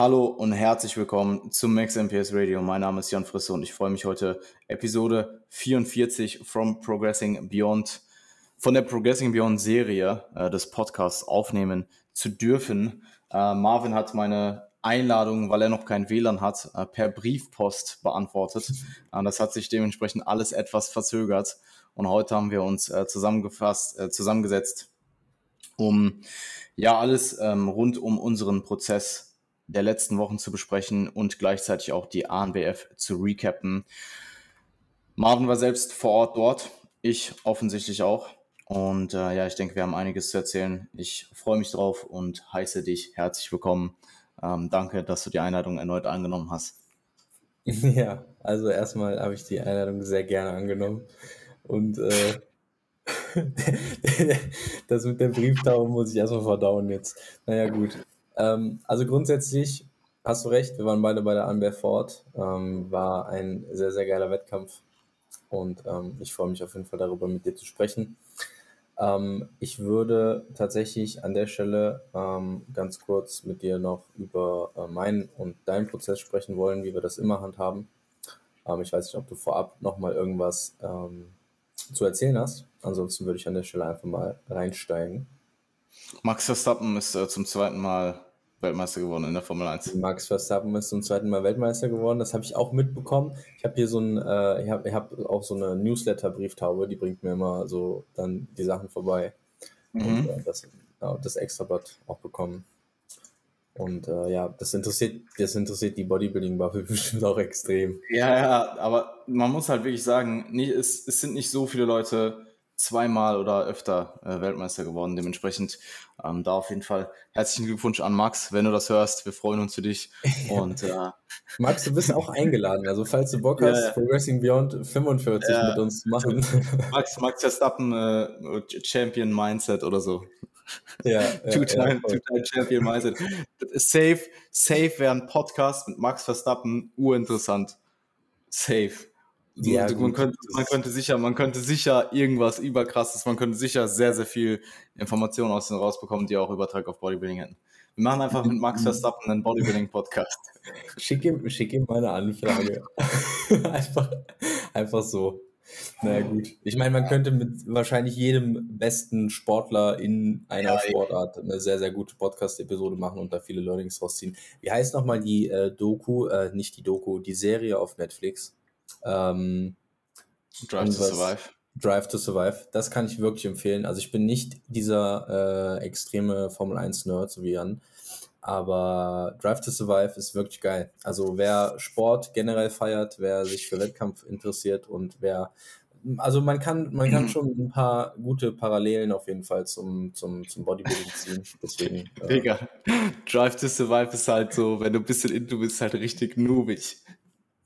Hallo und herzlich willkommen zum Max MPS Radio. Mein Name ist Jan Frisse und ich freue mich heute Episode 44 from Progressing Beyond von der Progressing Beyond Serie äh, des Podcasts aufnehmen zu dürfen. Äh, Marvin hat meine Einladung, weil er noch kein WLAN hat, äh, per Briefpost beantwortet. Äh, das hat sich dementsprechend alles etwas verzögert und heute haben wir uns äh, zusammengefasst, äh, zusammengesetzt, um ja alles ähm, rund um unseren Prozess der letzten Wochen zu besprechen und gleichzeitig auch die ANBF zu recappen. Marvin war selbst vor Ort dort, ich offensichtlich auch. Und äh, ja, ich denke, wir haben einiges zu erzählen. Ich freue mich drauf und heiße dich herzlich willkommen. Ähm, danke, dass du die Einladung erneut angenommen hast. Ja, also erstmal habe ich die Einladung sehr gerne angenommen. Und äh, das mit der Brieftaufe muss ich erstmal verdauen jetzt. Naja, gut. Ähm, also grundsätzlich hast du recht, wir waren beide bei der Anbär Ford. Ähm, war ein sehr, sehr geiler Wettkampf und ähm, ich freue mich auf jeden Fall darüber, mit dir zu sprechen. Ähm, ich würde tatsächlich an der Stelle ähm, ganz kurz mit dir noch über äh, meinen und deinen Prozess sprechen wollen, wie wir das immer handhaben. Ähm, ich weiß nicht, ob du vorab nochmal irgendwas zu erzählen hast. Ansonsten würde ich an der Stelle einfach mal reinsteigen. Max Verstappen ist äh, zum zweiten Mal Weltmeister geworden in der Formel 1. Max Verstappen ist zum zweiten Mal Weltmeister geworden. Das habe ich auch mitbekommen. Ich habe hier so ein, äh, ich habe ich hab auch so eine Newsletter-Brieftaube, die bringt mir immer so dann die Sachen vorbei. Mhm. Und äh, das, ja, das Extrablatt auch bekommen. Und äh, ja, das interessiert, das interessiert die Bodybuilding-Bubble bestimmt auch extrem. Ja, ja, aber man muss halt wirklich sagen, nie, es, es sind nicht so viele Leute, zweimal oder öfter äh, Weltmeister geworden. Dementsprechend ähm, da auf jeden Fall herzlichen Glückwunsch an Max, wenn du das hörst. Wir freuen uns für dich. Und, äh, Max, du bist auch eingeladen. Also falls du Bock hast, ja, Progressing Beyond 45 ja, mit uns zu machen. Max, Max Verstappen äh, Champion Mindset oder so. Ja, Two-Time ja, Champion Mindset. Safe, safe wäre ein Podcast mit Max Verstappen urinteressant. Safe. Ja, man, könnte, man, könnte sicher, man könnte sicher irgendwas überkrasses, man könnte sicher sehr, sehr viel Informationen aus denen rausbekommen, die auch Übertrag auf Bodybuilding hätten. Wir machen einfach mit Max Verstappen einen Bodybuilding-Podcast. Schick ihm, schick ihm meine Anfrage. einfach, einfach so. Naja, gut. Ich meine, man könnte mit wahrscheinlich jedem besten Sportler in einer ja, Sportart eine sehr, sehr gute Podcast-Episode machen und da viele Learnings rausziehen. Wie heißt nochmal die äh, Doku, äh, nicht die Doku, die Serie auf Netflix? Ähm, Drive to Survive. Drive to Survive, das kann ich wirklich empfehlen. Also ich bin nicht dieser äh, extreme Formel 1 Nerd, so wie Jan, aber Drive to Survive ist wirklich geil. Also wer Sport generell feiert, wer sich für Wettkampf interessiert und wer also man kann, man kann schon ein paar gute Parallelen auf jeden Fall zum, zum, zum Bodybuilding ziehen. Deswegen. Äh, Digga, Drive to Survive ist halt so, wenn du ein bisschen into bist, halt richtig noobig.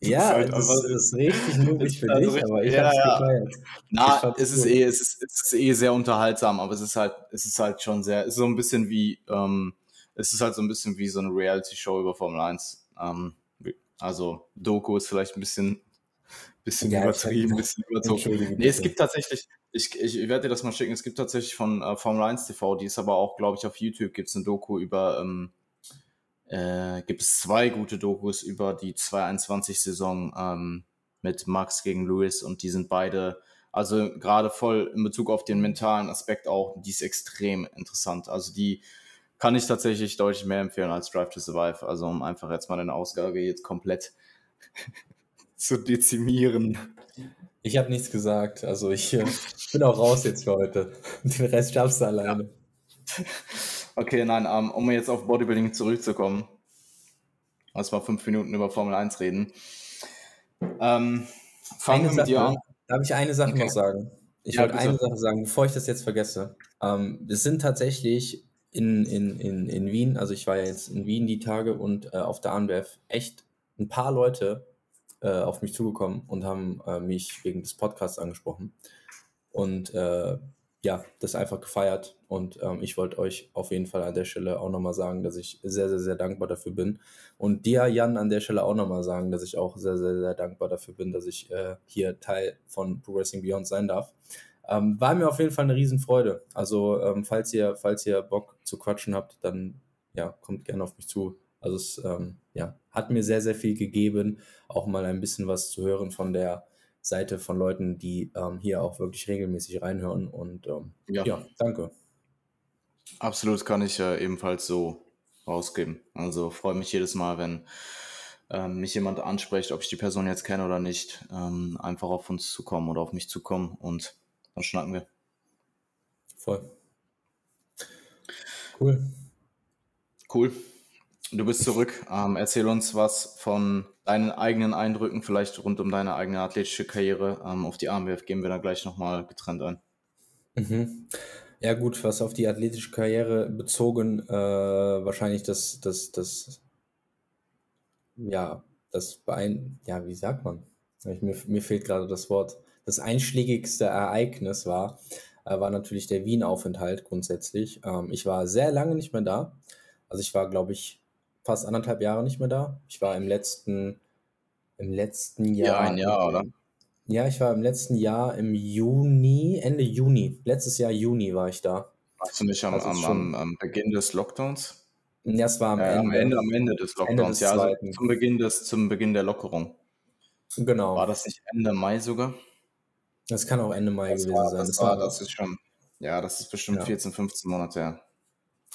Ja, halt das, ist, ist richtig mutig für dich, aber ich ja, habe es gefeiert. Na, es ist, eh, es, ist, es ist eh sehr unterhaltsam, aber es ist halt, es ist halt schon sehr, es ist so ein bisschen wie, ähm, es ist halt so ein bisschen wie so eine Reality-Show über Formel 1. Ähm, also Doku ist vielleicht ein bisschen, bisschen ja, übertrieben, ein bisschen überzogen. Nee, es gibt tatsächlich, ich, ich, ich werde dir das mal schicken, es gibt tatsächlich von äh, Formel 1 TV, die ist aber auch, glaube ich, auf YouTube gibt es eine Doku über ähm, äh, gibt es zwei gute Dokus über die 221-Saison ähm, mit Max gegen Lewis und die sind beide, also gerade voll in Bezug auf den mentalen Aspekt auch, die ist extrem interessant. Also die kann ich tatsächlich deutlich mehr empfehlen als Drive to Survive. Also um einfach jetzt mal eine Ausgabe jetzt komplett zu dezimieren. Ich habe nichts gesagt. Also ich äh, bin auch raus jetzt für heute. Den Rest schaffst du alleine. Okay, nein, ähm, um jetzt auf Bodybuilding zurückzukommen. Lass mal fünf Minuten über Formel 1 reden. Ähm, fangen wir mit dir an. Darf ich eine Sache okay. noch sagen? Ich ja, wollte eine Sache sagen, bevor ich das jetzt vergesse. Ähm, es sind tatsächlich in, in, in, in Wien, also ich war ja jetzt in Wien die Tage und äh, auf der ANBF echt ein paar Leute äh, auf mich zugekommen und haben äh, mich wegen des Podcasts angesprochen. Und äh, ja, das einfach gefeiert. Und ähm, ich wollte euch auf jeden Fall an der Stelle auch nochmal sagen, dass ich sehr, sehr, sehr dankbar dafür bin. Und dir, Jan, an der Stelle auch nochmal sagen, dass ich auch sehr, sehr, sehr dankbar dafür bin, dass ich äh, hier Teil von Progressing Beyond sein darf. Ähm, war mir auf jeden Fall eine Riesenfreude. Also, ähm, falls, ihr, falls ihr Bock zu quatschen habt, dann ja, kommt gerne auf mich zu. Also es ähm, ja, hat mir sehr, sehr viel gegeben, auch mal ein bisschen was zu hören von der Seite von Leuten, die ähm, hier auch wirklich regelmäßig reinhören. Und ähm, ja. ja. danke. Absolut kann ich äh, ebenfalls so rausgeben. Also freue mich jedes Mal, wenn ähm, mich jemand anspricht, ob ich die Person jetzt kenne oder nicht, ähm, einfach auf uns zukommen oder auf mich zukommen und dann schnacken wir. Voll. Cool. Cool. Du bist zurück. Ähm, erzähl uns was von deinen eigenen Eindrücken, vielleicht rund um deine eigene athletische Karriere. Ähm, auf die AMWF gehen wir da gleich nochmal getrennt ein. Mhm. Ja, gut, was auf die athletische Karriere bezogen, äh, wahrscheinlich das, das, das, ja, das Bein, ja, wie sagt man? Ich, mir, mir fehlt gerade das Wort. Das einschlägigste Ereignis war, äh, war natürlich der Wien-Aufenthalt grundsätzlich. Ähm, ich war sehr lange nicht mehr da. Also ich war, glaube ich, fast anderthalb Jahre nicht mehr da. Ich war im letzten, im letzten Jahr. Ja, ein Jahr, oder? Ja, ich war im letzten Jahr im Juni, Ende Juni, letztes Jahr Juni war ich da. Warst du nicht am, also am, am, am, Beginn des Lockdowns? Ja, es war am, äh, Ende, am Ende. Am Ende des Lockdowns, Ende des ja, also zum Beginn, des, zum Beginn der Lockerung. Genau. War das nicht Ende Mai sogar? Das kann auch Ende Mai das gewesen war, sein. Das, das, war, das ist schon, ja, das ist bestimmt ja. 14, 15 Monate her.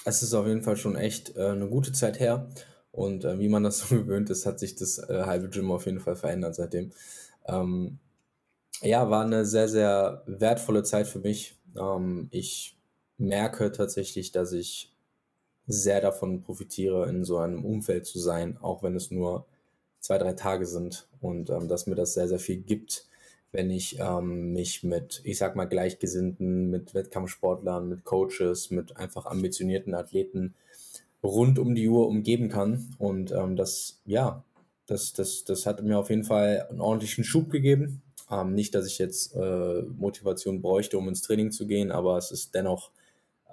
Es ist auf jeden Fall schon echt äh, eine gute Zeit her. Und äh, wie man das so gewöhnt ist, hat sich das äh, halbe Gym auf jeden Fall verändert seitdem. Ähm, ja, war eine sehr, sehr wertvolle Zeit für mich. Ähm, ich merke tatsächlich, dass ich sehr davon profitiere, in so einem Umfeld zu sein, auch wenn es nur zwei, drei Tage sind und ähm, dass mir das sehr, sehr viel gibt, wenn ich ähm, mich mit, ich sag mal, Gleichgesinnten, mit Wettkampfsportlern, mit Coaches, mit einfach ambitionierten Athleten rund um die Uhr umgeben kann. Und ähm, das, ja, das, das, das hat mir auf jeden Fall einen ordentlichen Schub gegeben. Ähm, nicht, dass ich jetzt äh, Motivation bräuchte, um ins Training zu gehen, aber es ist dennoch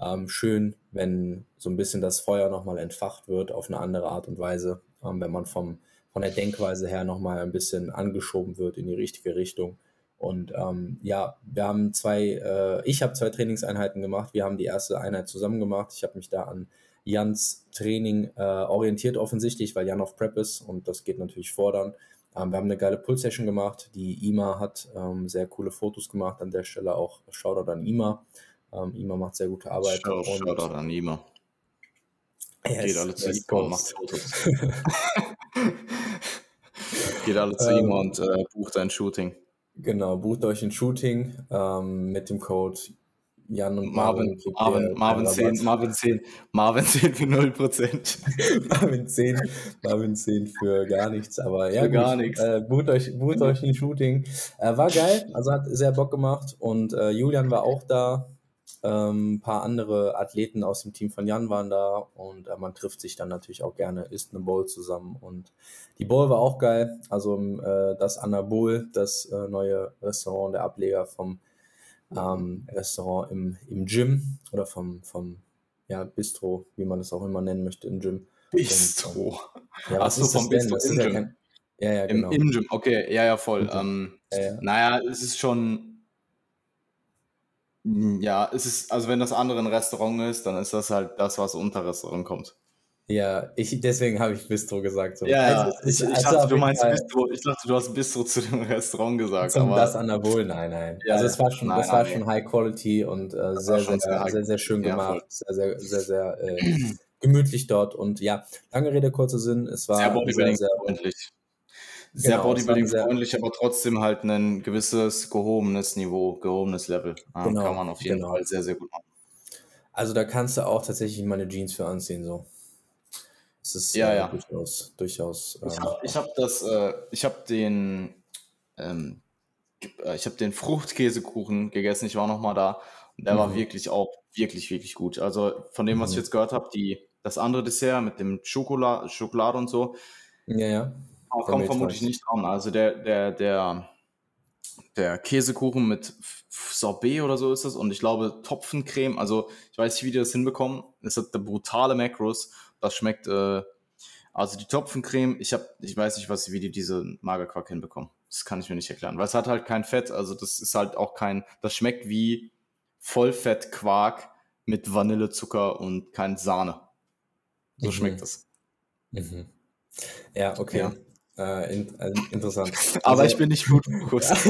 ähm, schön, wenn so ein bisschen das Feuer nochmal entfacht wird auf eine andere Art und Weise, ähm, wenn man vom, von der Denkweise her nochmal ein bisschen angeschoben wird in die richtige Richtung. Und ähm, ja, wir haben zwei, äh, ich habe zwei Trainingseinheiten gemacht. Wir haben die erste Einheit zusammen gemacht. Ich habe mich da an Jans Training äh, orientiert offensichtlich, weil Jan auf Prep ist und das geht natürlich fordern. Ähm, wir haben eine geile Pull-Session gemacht. Die IMA hat ähm, sehr coole Fotos gemacht. An der Stelle auch Shoutout an IMA. Ähm, IMA macht sehr gute Arbeit. Shoutout, und, Shoutout an IMA. Yes, Geht alle zu IMA und macht Fotos. Geht alle zu IMA und äh, bucht ein Shooting. Genau, bucht euch ein Shooting ähm, mit dem Code Jan und Marvin, Marvin, Marvin, 10, Marvin 10, Marvin 10 für 0%. Marvin 10, Marvin 10 für gar nichts, aber ja, für gar nichts. Äh, bucht euch, bucht euch ein Shooting. Äh, war geil, also hat sehr Bock gemacht und äh, Julian war auch da. Ähm, ein paar andere Athleten aus dem Team von Jan waren da und äh, man trifft sich dann natürlich auch gerne, isst eine Bowl zusammen und die Bowl war auch geil. Also äh, das Anabol, das äh, neue Restaurant, der Ableger vom ähm, Restaurant im, im Gym oder vom, vom ja, Bistro, wie man das auch immer nennen möchte, im Gym. Bistro. Und, ja, was Ach so, vom Bistro im Gym. Ja, kein, ja, ja, genau. Im, Im, Gym, okay, ja, ja, voll. Ähm, ja, ja. Naja, es ist schon, ja, es ist, also wenn das andere ein Restaurant ist, dann ist das halt das, was unter Restaurant kommt. Ja, ich, deswegen habe ich Bistro gesagt. So. Ja, also, ich, ich, also dachte, du meinst Fall, Bistro. Ich dachte, du hast Bistro zu dem Restaurant gesagt. Zum aber das Anabol, nein, nein. Ja, also es war schon, nein, das war nein, schon High Quality und äh, sehr, sehr, sehr, sehr, sehr, schön gemacht. Ja, sehr, sehr, sehr, sehr äh, gemütlich dort. Und ja, lange Rede, kurzer Sinn. Es war sehr bodybuilding-freundlich. Sehr genau, bodybuilding-freundlich, aber trotzdem halt ein gewisses gehobenes Niveau, gehobenes Level. Ja, genau, kann man auf jeden genau. Fall sehr, sehr gut machen. Also da kannst du auch tatsächlich meine Jeans für anziehen, so. Das ist ja, äh, ja. durchaus. durchaus ich habe ähm, hab das, äh, ich habe den, ähm, äh, ich habe den Fruchtkäsekuchen gegessen. Ich war noch mal da und der mhm. war wirklich auch wirklich wirklich gut. Also von dem, was mhm. ich jetzt gehört habe, die das andere Dessert mit dem Schokolade, Schokolade und so, ja, ja. Kommt vermutlich nicht dran. Also der, der, der, der Käsekuchen mit Sorbet oder so ist das und ich glaube Topfencreme. Also ich weiß nicht, wie die das hinbekommen. Es hat brutale Macros das schmeckt, äh, also die Topfencreme, ich habe, ich weiß nicht, was, wie die diese Magerquark hinbekommen. Das kann ich mir nicht erklären, weil es hat halt kein Fett, also das ist halt auch kein, das schmeckt wie Vollfettquark mit Vanillezucker und kein Sahne. So mhm. schmeckt das. Mhm. Ja, okay. Ja. Äh, in, äh, interessant. Aber also, ich bin nicht gut Fokus.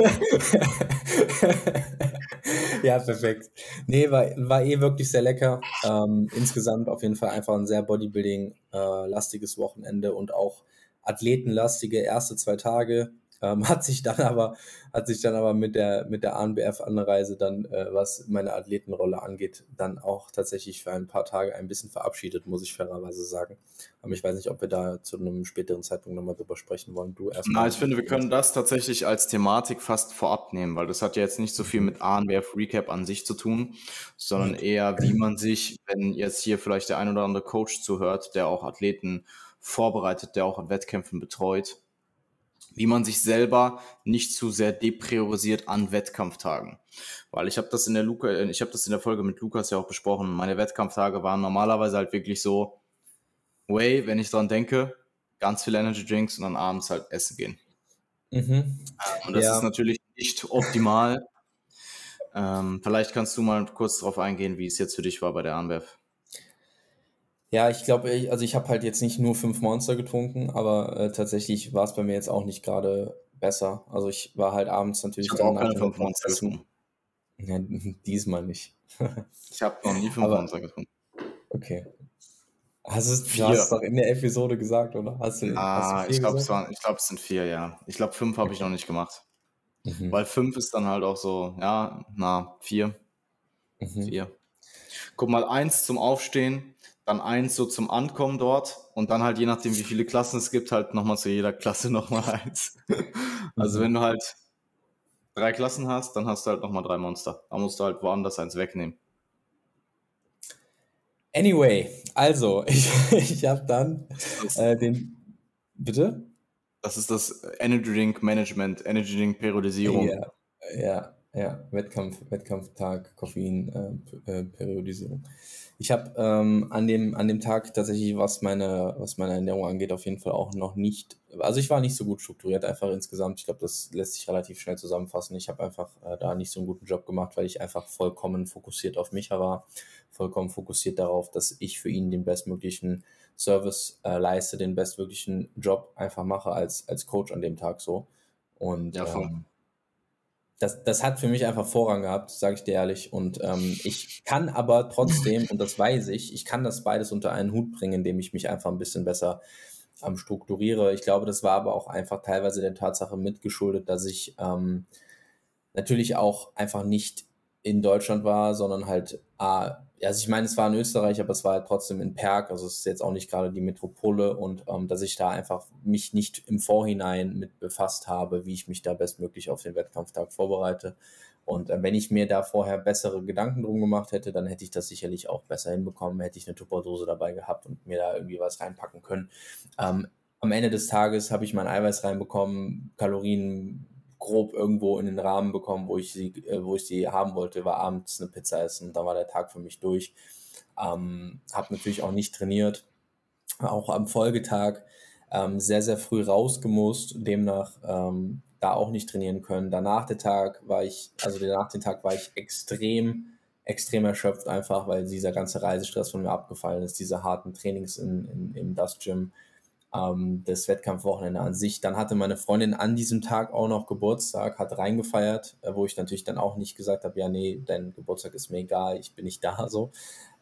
ja, perfekt. Nee, war, war eh wirklich sehr lecker. Ähm, insgesamt auf jeden Fall einfach ein sehr Bodybuilding-lastiges äh, Wochenende und auch athletenlastige erste zwei Tage. Ähm, hat sich dann aber, hat sich dann aber mit der, mit der ANBF-Anreise dann, äh, was meine Athletenrolle angeht, dann auch tatsächlich für ein paar Tage ein bisschen verabschiedet, muss ich fairerweise sagen. Aber ich weiß nicht, ob wir da zu einem späteren Zeitpunkt nochmal drüber sprechen wollen. Du erst. Na, ich finde, wir können das tatsächlich als Thematik fast vorab nehmen, weil das hat ja jetzt nicht so viel mit ANBF Recap an sich zu tun, sondern eher, wie man sich, wenn jetzt hier vielleicht der ein oder andere Coach zuhört, der auch Athleten vorbereitet, der auch an Wettkämpfen betreut, wie man sich selber nicht zu sehr depriorisiert an Wettkampftagen. Weil ich habe das in der Luca, äh, ich habe das in der Folge mit Lukas ja auch besprochen. Meine Wettkampftage waren normalerweise halt wirklich so, way, wenn ich dran denke, ganz viel Energy Drinks und dann abends halt essen gehen. Mhm. Und das ja. ist natürlich nicht optimal. ähm, vielleicht kannst du mal kurz darauf eingehen, wie es jetzt für dich war bei der Anwerf. Ja, ich glaube, also ich habe halt jetzt nicht nur fünf Monster getrunken, aber äh, tatsächlich war es bei mir jetzt auch nicht gerade besser. Also ich war halt abends natürlich ich dann auch keine fünf Monster getrunken. Ja, diesmal nicht. ich habe noch nie fünf aber, Monster getrunken. Okay. Hast du hast es doch in der Episode gesagt, oder? Hast du, ah, hast du ich glaube, es, glaub, es sind vier, ja. Ich glaube, fünf habe ich noch nicht gemacht. Mhm. Weil fünf ist dann halt auch so, ja, na, vier. Mhm. Vier. Guck mal, eins zum Aufstehen, dann eins so zum Ankommen dort und dann halt je nachdem, wie viele Klassen es gibt, halt nochmal zu jeder Klasse nochmal eins. also mhm. wenn du halt drei Klassen hast, dann hast du halt nochmal drei Monster. Da musst du halt woanders eins wegnehmen. Anyway, also ich, ich habe dann äh, den. Bitte? Das ist das Energy Drink Management, Energy Drink Periodisierung. Ja, ja, ja. Wettkampf, Wettkampftag, Koffein, äh, äh Periodisierung. Ich habe ähm, an, dem, an dem Tag tatsächlich, was meine, was meine Ernährung angeht, auf jeden Fall auch noch nicht, also ich war nicht so gut strukturiert, einfach insgesamt. Ich glaube, das lässt sich relativ schnell zusammenfassen. Ich habe einfach äh, da nicht so einen guten Job gemacht, weil ich einfach vollkommen fokussiert auf mich war, vollkommen fokussiert darauf, dass ich für ihn den bestmöglichen Service äh, leiste, den bestmöglichen Job einfach mache als, als Coach an dem Tag so. Und ja, ähm, das, das hat für mich einfach Vorrang gehabt, sage ich dir ehrlich. Und ähm, ich kann aber trotzdem, und das weiß ich, ich kann das beides unter einen Hut bringen, indem ich mich einfach ein bisschen besser ähm, strukturiere. Ich glaube, das war aber auch einfach teilweise der Tatsache mitgeschuldet, dass ich ähm, natürlich auch einfach nicht in Deutschland war, sondern halt A, also ich meine, es war in Österreich, aber es war halt trotzdem in Perg, also es ist jetzt auch nicht gerade die Metropole und ähm, dass ich da einfach mich nicht im Vorhinein mit befasst habe, wie ich mich da bestmöglich auf den Wettkampftag vorbereite. Und äh, wenn ich mir da vorher bessere Gedanken drum gemacht hätte, dann hätte ich das sicherlich auch besser hinbekommen, hätte ich eine Tupperdose dabei gehabt und mir da irgendwie was reinpacken können. Ähm, am Ende des Tages habe ich mein Eiweiß reinbekommen, Kalorien grob irgendwo in den Rahmen bekommen, wo ich sie, äh, wo ich sie haben wollte, war abends eine Pizza essen. Da war der Tag für mich durch. Ähm, habe natürlich auch nicht trainiert. Auch am Folgetag ähm, sehr, sehr früh rausgemusst, demnach ähm, da auch nicht trainieren können. Danach der Tag war ich, also danach den Tag war ich extrem, extrem erschöpft einfach, weil dieser ganze Reisestress von mir abgefallen ist, diese harten Trainings in, in, im Dust Gym ähm, das Wettkampfwochenende an sich. Dann hatte meine Freundin an diesem Tag auch noch Geburtstag, hat reingefeiert, äh, wo ich natürlich dann auch nicht gesagt habe, ja, nee, dein Geburtstag ist mir egal, ich bin nicht da so.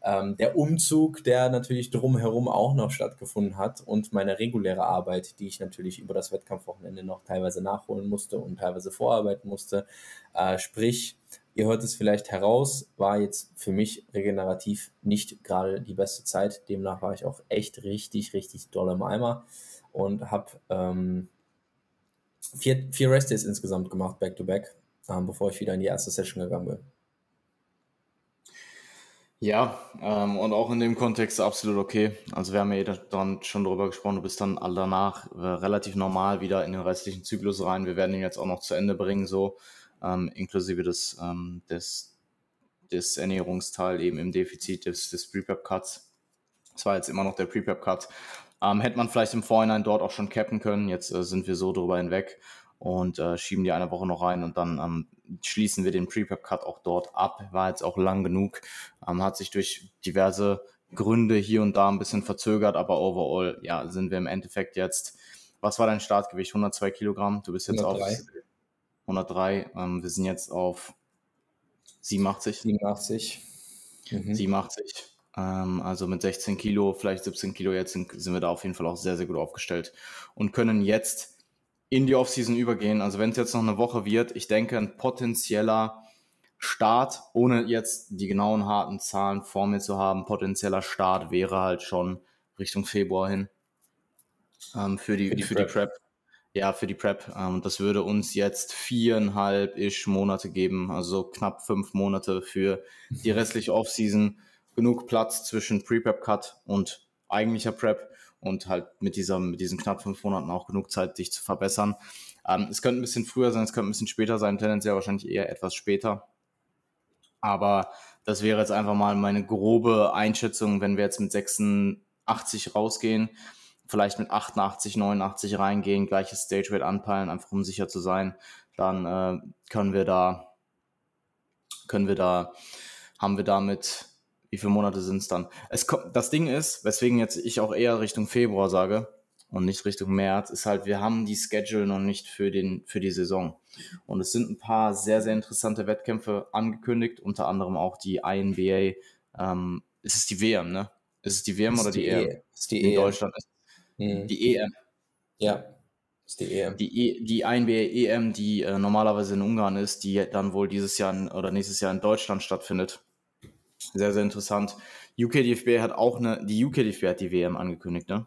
Ähm, der Umzug, der natürlich drumherum auch noch stattgefunden hat und meine reguläre Arbeit, die ich natürlich über das Wettkampfwochenende noch teilweise nachholen musste und teilweise vorarbeiten musste. Äh, sprich, Ihr hört es vielleicht heraus, war jetzt für mich regenerativ nicht gerade die beste Zeit. Demnach war ich auch echt richtig, richtig doll im Eimer und habe ähm, vier, vier Rest-Days insgesamt gemacht, back-to-back, -back, ähm, bevor ich wieder in die erste Session gegangen bin. Ja, ähm, und auch in dem Kontext absolut okay. Also wir haben ja eh dann schon drüber gesprochen, du bist dann danach äh, relativ normal wieder in den restlichen Zyklus rein. Wir werden ihn jetzt auch noch zu Ende bringen, so ähm, inklusive des, ähm, des, des Ernährungsteil eben im Defizit des, des Pre-Prep-Cuts. Das war jetzt immer noch der Pre-Prep-Cut. Ähm, hätte man vielleicht im Vorhinein dort auch schon cappen können. Jetzt äh, sind wir so drüber hinweg und äh, schieben die eine Woche noch rein und dann ähm, schließen wir den Pre-Prep-Cut auch dort ab. War jetzt auch lang genug, ähm, hat sich durch diverse Gründe hier und da ein bisschen verzögert, aber overall, ja, sind wir im Endeffekt jetzt, was war dein Startgewicht? 102 Kilogramm? Du bist jetzt 103. auf 103. Ähm, wir sind jetzt auf 87. 87. Mhm. 87. Ähm, also mit 16 Kilo, vielleicht 17 Kilo jetzt sind, sind wir da auf jeden Fall auch sehr, sehr gut aufgestellt und können jetzt in die Offseason übergehen. Also wenn es jetzt noch eine Woche wird, ich denke, ein potenzieller Start, ohne jetzt die genauen harten Zahlen vor mir zu haben, potenzieller Start wäre halt schon Richtung Februar hin ähm, für, die, für, die, für die Prep. Ja, für die Prep. Ähm, das würde uns jetzt viereinhalb-ish Monate geben, also knapp fünf Monate für die restliche Offseason. Genug Platz zwischen Pre-Prep-Cut und eigentlicher Prep und halt mit, dieser, mit diesen knapp fünf Monaten auch genug Zeit, dich zu verbessern. Ähm, es könnte ein bisschen früher sein, es könnte ein bisschen später sein, tendenziell wahrscheinlich eher etwas später. Aber das wäre jetzt einfach mal meine grobe Einschätzung, wenn wir jetzt mit 86 rausgehen, vielleicht mit 88, 89 reingehen, gleiches Stage Rate anpeilen, einfach um sicher zu sein, dann äh, können wir da, können wir da, haben wir damit, wie viele Monate sind es dann? Es kommt, das Ding ist, weswegen jetzt ich auch eher Richtung Februar sage und nicht Richtung März, ist halt, wir haben die Schedule noch nicht für den, für die Saison. Und es sind ein paar sehr, sehr interessante Wettkämpfe angekündigt, unter anderem auch die INBA. Ähm, ist es die WM, ne? Ist es die WM oder die, die EM? Ist die In EM. Deutschland ist Mhm. die EM. Ja, ist die EM. Die, e, die EM, die äh, normalerweise in Ungarn ist, die dann wohl dieses Jahr in, oder nächstes Jahr in Deutschland stattfindet. Sehr, sehr interessant. UKDFB hat auch eine, die UKDFB hat die WM angekündigt, ne?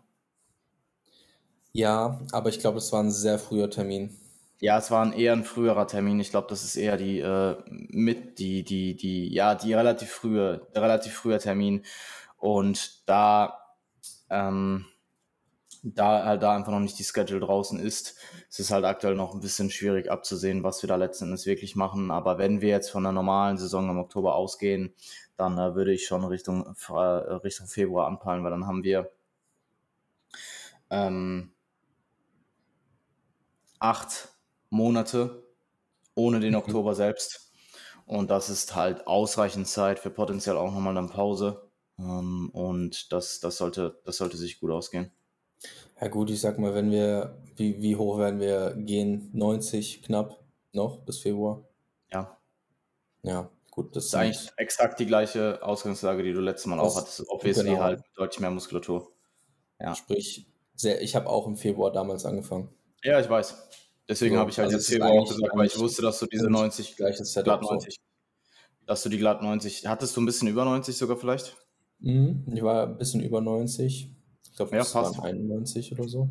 Ja, aber ich glaube, es war ein sehr früher Termin. Ja, es war ein eher ein früherer Termin. Ich glaube, das ist eher die äh, mit die die die ja die relativ frühe relativ früher Termin und da ähm, da halt da einfach noch nicht die Schedule draußen ist, es ist halt aktuell noch ein bisschen schwierig abzusehen, was wir da letzten Endes wirklich machen. Aber wenn wir jetzt von einer normalen Saison im Oktober ausgehen, dann äh, würde ich schon Richtung äh, Richtung Februar anpeilen, weil dann haben wir ähm, acht Monate ohne den mhm. Oktober selbst. Und das ist halt ausreichend Zeit für potenziell auch nochmal eine Pause. Ähm, und das, das, sollte, das sollte sich gut ausgehen. Ja gut, ich sag mal, wenn wir, wie, wie hoch werden wir gehen? 90 knapp noch bis Februar? Ja. Ja, gut. Das ist eigentlich exakt die gleiche Ausgangslage, die du letztes Mal auch hattest. Obviously genau. halt deutlich mehr Muskulatur. Ja. Sprich, sehr, ich habe auch im Februar damals angefangen. Ja, ich weiß. Deswegen so, habe ich halt also jetzt Februar auch gesagt, weil ich wusste, dass du diese 90, gleiches glatt 90, so. dass du die glatt 90, hattest du ein bisschen über 90 sogar vielleicht? Mhm, ich war ein bisschen über 90. Ich glaube, ja, das passt. waren 91 oder so.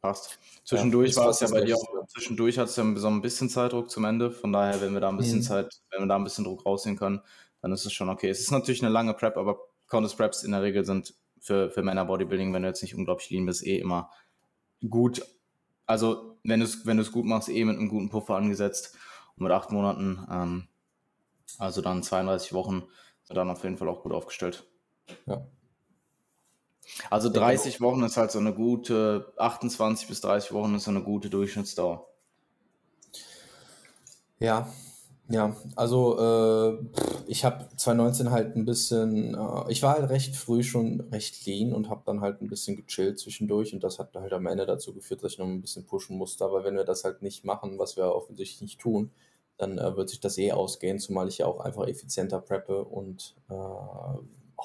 Passt. Zwischendurch ja, war es ja bei dir auch, zwischendurch hat es ja so ein bisschen Zeitdruck zum Ende. Von daher, wenn wir da ein bisschen mhm. Zeit, wenn wir da ein bisschen Druck rausnehmen können, dann ist es schon okay. Es ist natürlich eine lange Prep, aber Contest Preps in der Regel sind für, für Männer Bodybuilding, wenn du jetzt nicht unglaublich lean bist, eh immer gut. Also, wenn du es wenn gut machst, eh mit einem guten Puffer angesetzt und mit acht Monaten, ähm, also dann 32 Wochen, sind dann auf jeden Fall auch gut aufgestellt. Ja. Also 30 genau. Wochen ist halt so eine gute, 28 bis 30 Wochen ist so eine gute Durchschnittsdauer. Ja, ja, also äh, ich habe 2019 halt ein bisschen, äh, ich war halt recht früh schon recht lean und habe dann halt ein bisschen gechillt zwischendurch und das hat halt am Ende dazu geführt, dass ich noch ein bisschen pushen musste. Aber wenn wir das halt nicht machen, was wir offensichtlich nicht tun, dann äh, wird sich das eh ausgehen, zumal ich ja auch einfach effizienter preppe und äh,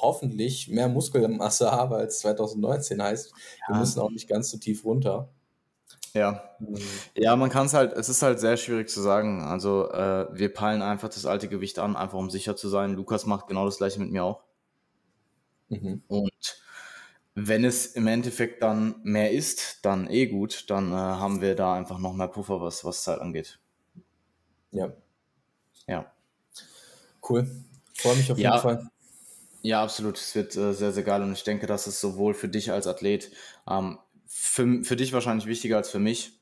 hoffentlich mehr Muskelmasse habe als 2019 heißt. Wir ja. müssen auch nicht ganz so tief runter. Ja. Mhm. Ja, man kann es halt, es ist halt sehr schwierig zu sagen. Also äh, wir peilen einfach das alte Gewicht an, einfach um sicher zu sein. Lukas macht genau das gleiche mit mir auch. Mhm. Und wenn es im Endeffekt dann mehr ist, dann eh gut, dann äh, haben wir da einfach noch mehr Puffer, was, was Zeit angeht. Ja. Ja. Cool. Freue mich auf ja. jeden Fall. Ja, absolut. Es wird äh, sehr, sehr geil und ich denke, dass es sowohl für dich als Athlet, ähm, für, für dich wahrscheinlich wichtiger als für mich,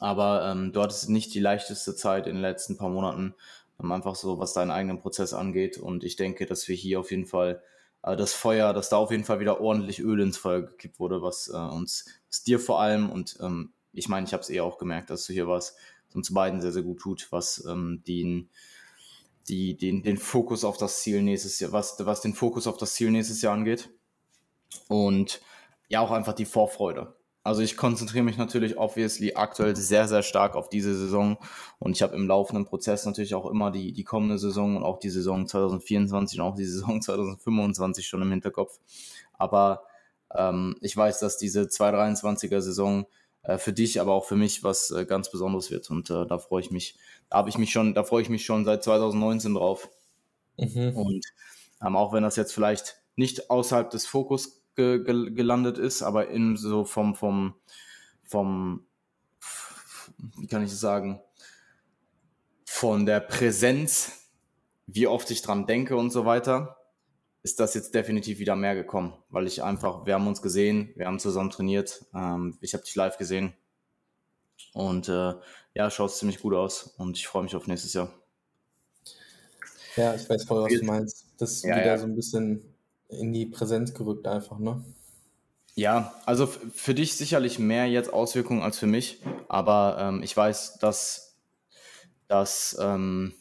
aber ähm, du hattest nicht die leichteste Zeit in den letzten paar Monaten, ähm, einfach so, was deinen eigenen Prozess angeht und ich denke, dass wir hier auf jeden Fall äh, das Feuer, dass da auf jeden Fall wieder ordentlich Öl ins Feuer gekippt wurde, was äh, uns, was dir vor allem und ähm, ich meine, ich habe es eh auch gemerkt, dass du hier was, uns beiden sehr, sehr gut tut, was ähm, den, die, den, den Fokus auf das Ziel nächstes Jahr, was, was den Fokus auf das Ziel nächstes Jahr angeht. Und ja, auch einfach die Vorfreude. Also ich konzentriere mich natürlich obviously aktuell sehr, sehr stark auf diese Saison und ich habe im laufenden Prozess natürlich auch immer die, die kommende Saison und auch die Saison 2024 und auch die Saison 2025 schon im Hinterkopf. Aber ähm, ich weiß, dass diese 223er Saison für dich, aber auch für mich was äh, ganz Besonderes wird und äh, da freue ich mich, da habe ich mich schon, da freue ich mich schon seit 2019 drauf. Mhm. Und ähm, auch wenn das jetzt vielleicht nicht außerhalb des Fokus ge ge gelandet ist, aber in so vom, vom, vom, wie kann ich das sagen, von der Präsenz, wie oft ich dran denke und so weiter, ist das jetzt definitiv wieder mehr gekommen, weil ich einfach, wir haben uns gesehen, wir haben zusammen trainiert, ähm, ich habe dich live gesehen und äh, ja, schaut ziemlich gut aus und ich freue mich auf nächstes Jahr. Ja, ich weiß voll, was du meinst. Das ist ja, wieder ja. so ein bisschen in die Präsenz gerückt einfach, ne? Ja, also für dich sicherlich mehr jetzt Auswirkungen als für mich, aber ähm, ich weiß, dass, dass ähm,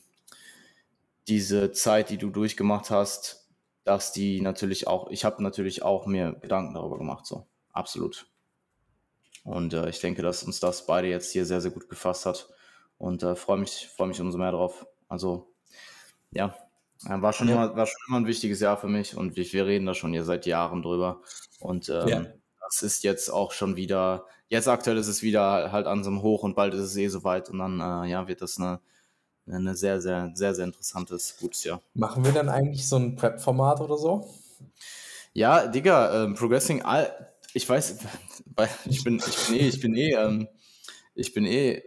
diese Zeit, die du durchgemacht hast, dass die natürlich auch, ich habe natürlich auch mir Gedanken darüber gemacht, so, absolut. Und äh, ich denke, dass uns das beide jetzt hier sehr, sehr gut gefasst hat und äh, freue mich, freue mich umso mehr drauf. Also, ja, war schon, ja. immer, war schon immer ein wichtiges Jahr für mich und wir, wir reden da schon hier seit Jahren drüber. Und ähm, ja. das ist jetzt auch schon wieder, jetzt aktuell ist es wieder halt an so einem Hoch und bald ist es eh soweit und dann äh, ja, wird das eine, eine sehr, sehr, sehr, sehr interessantes, gutes Jahr. Machen wir dann eigentlich so ein Prep-Format oder so? Ja, Digga, ähm, Progressing, ich weiß, ich bin, ich bin eh, ich bin eh, ähm, ich bin eh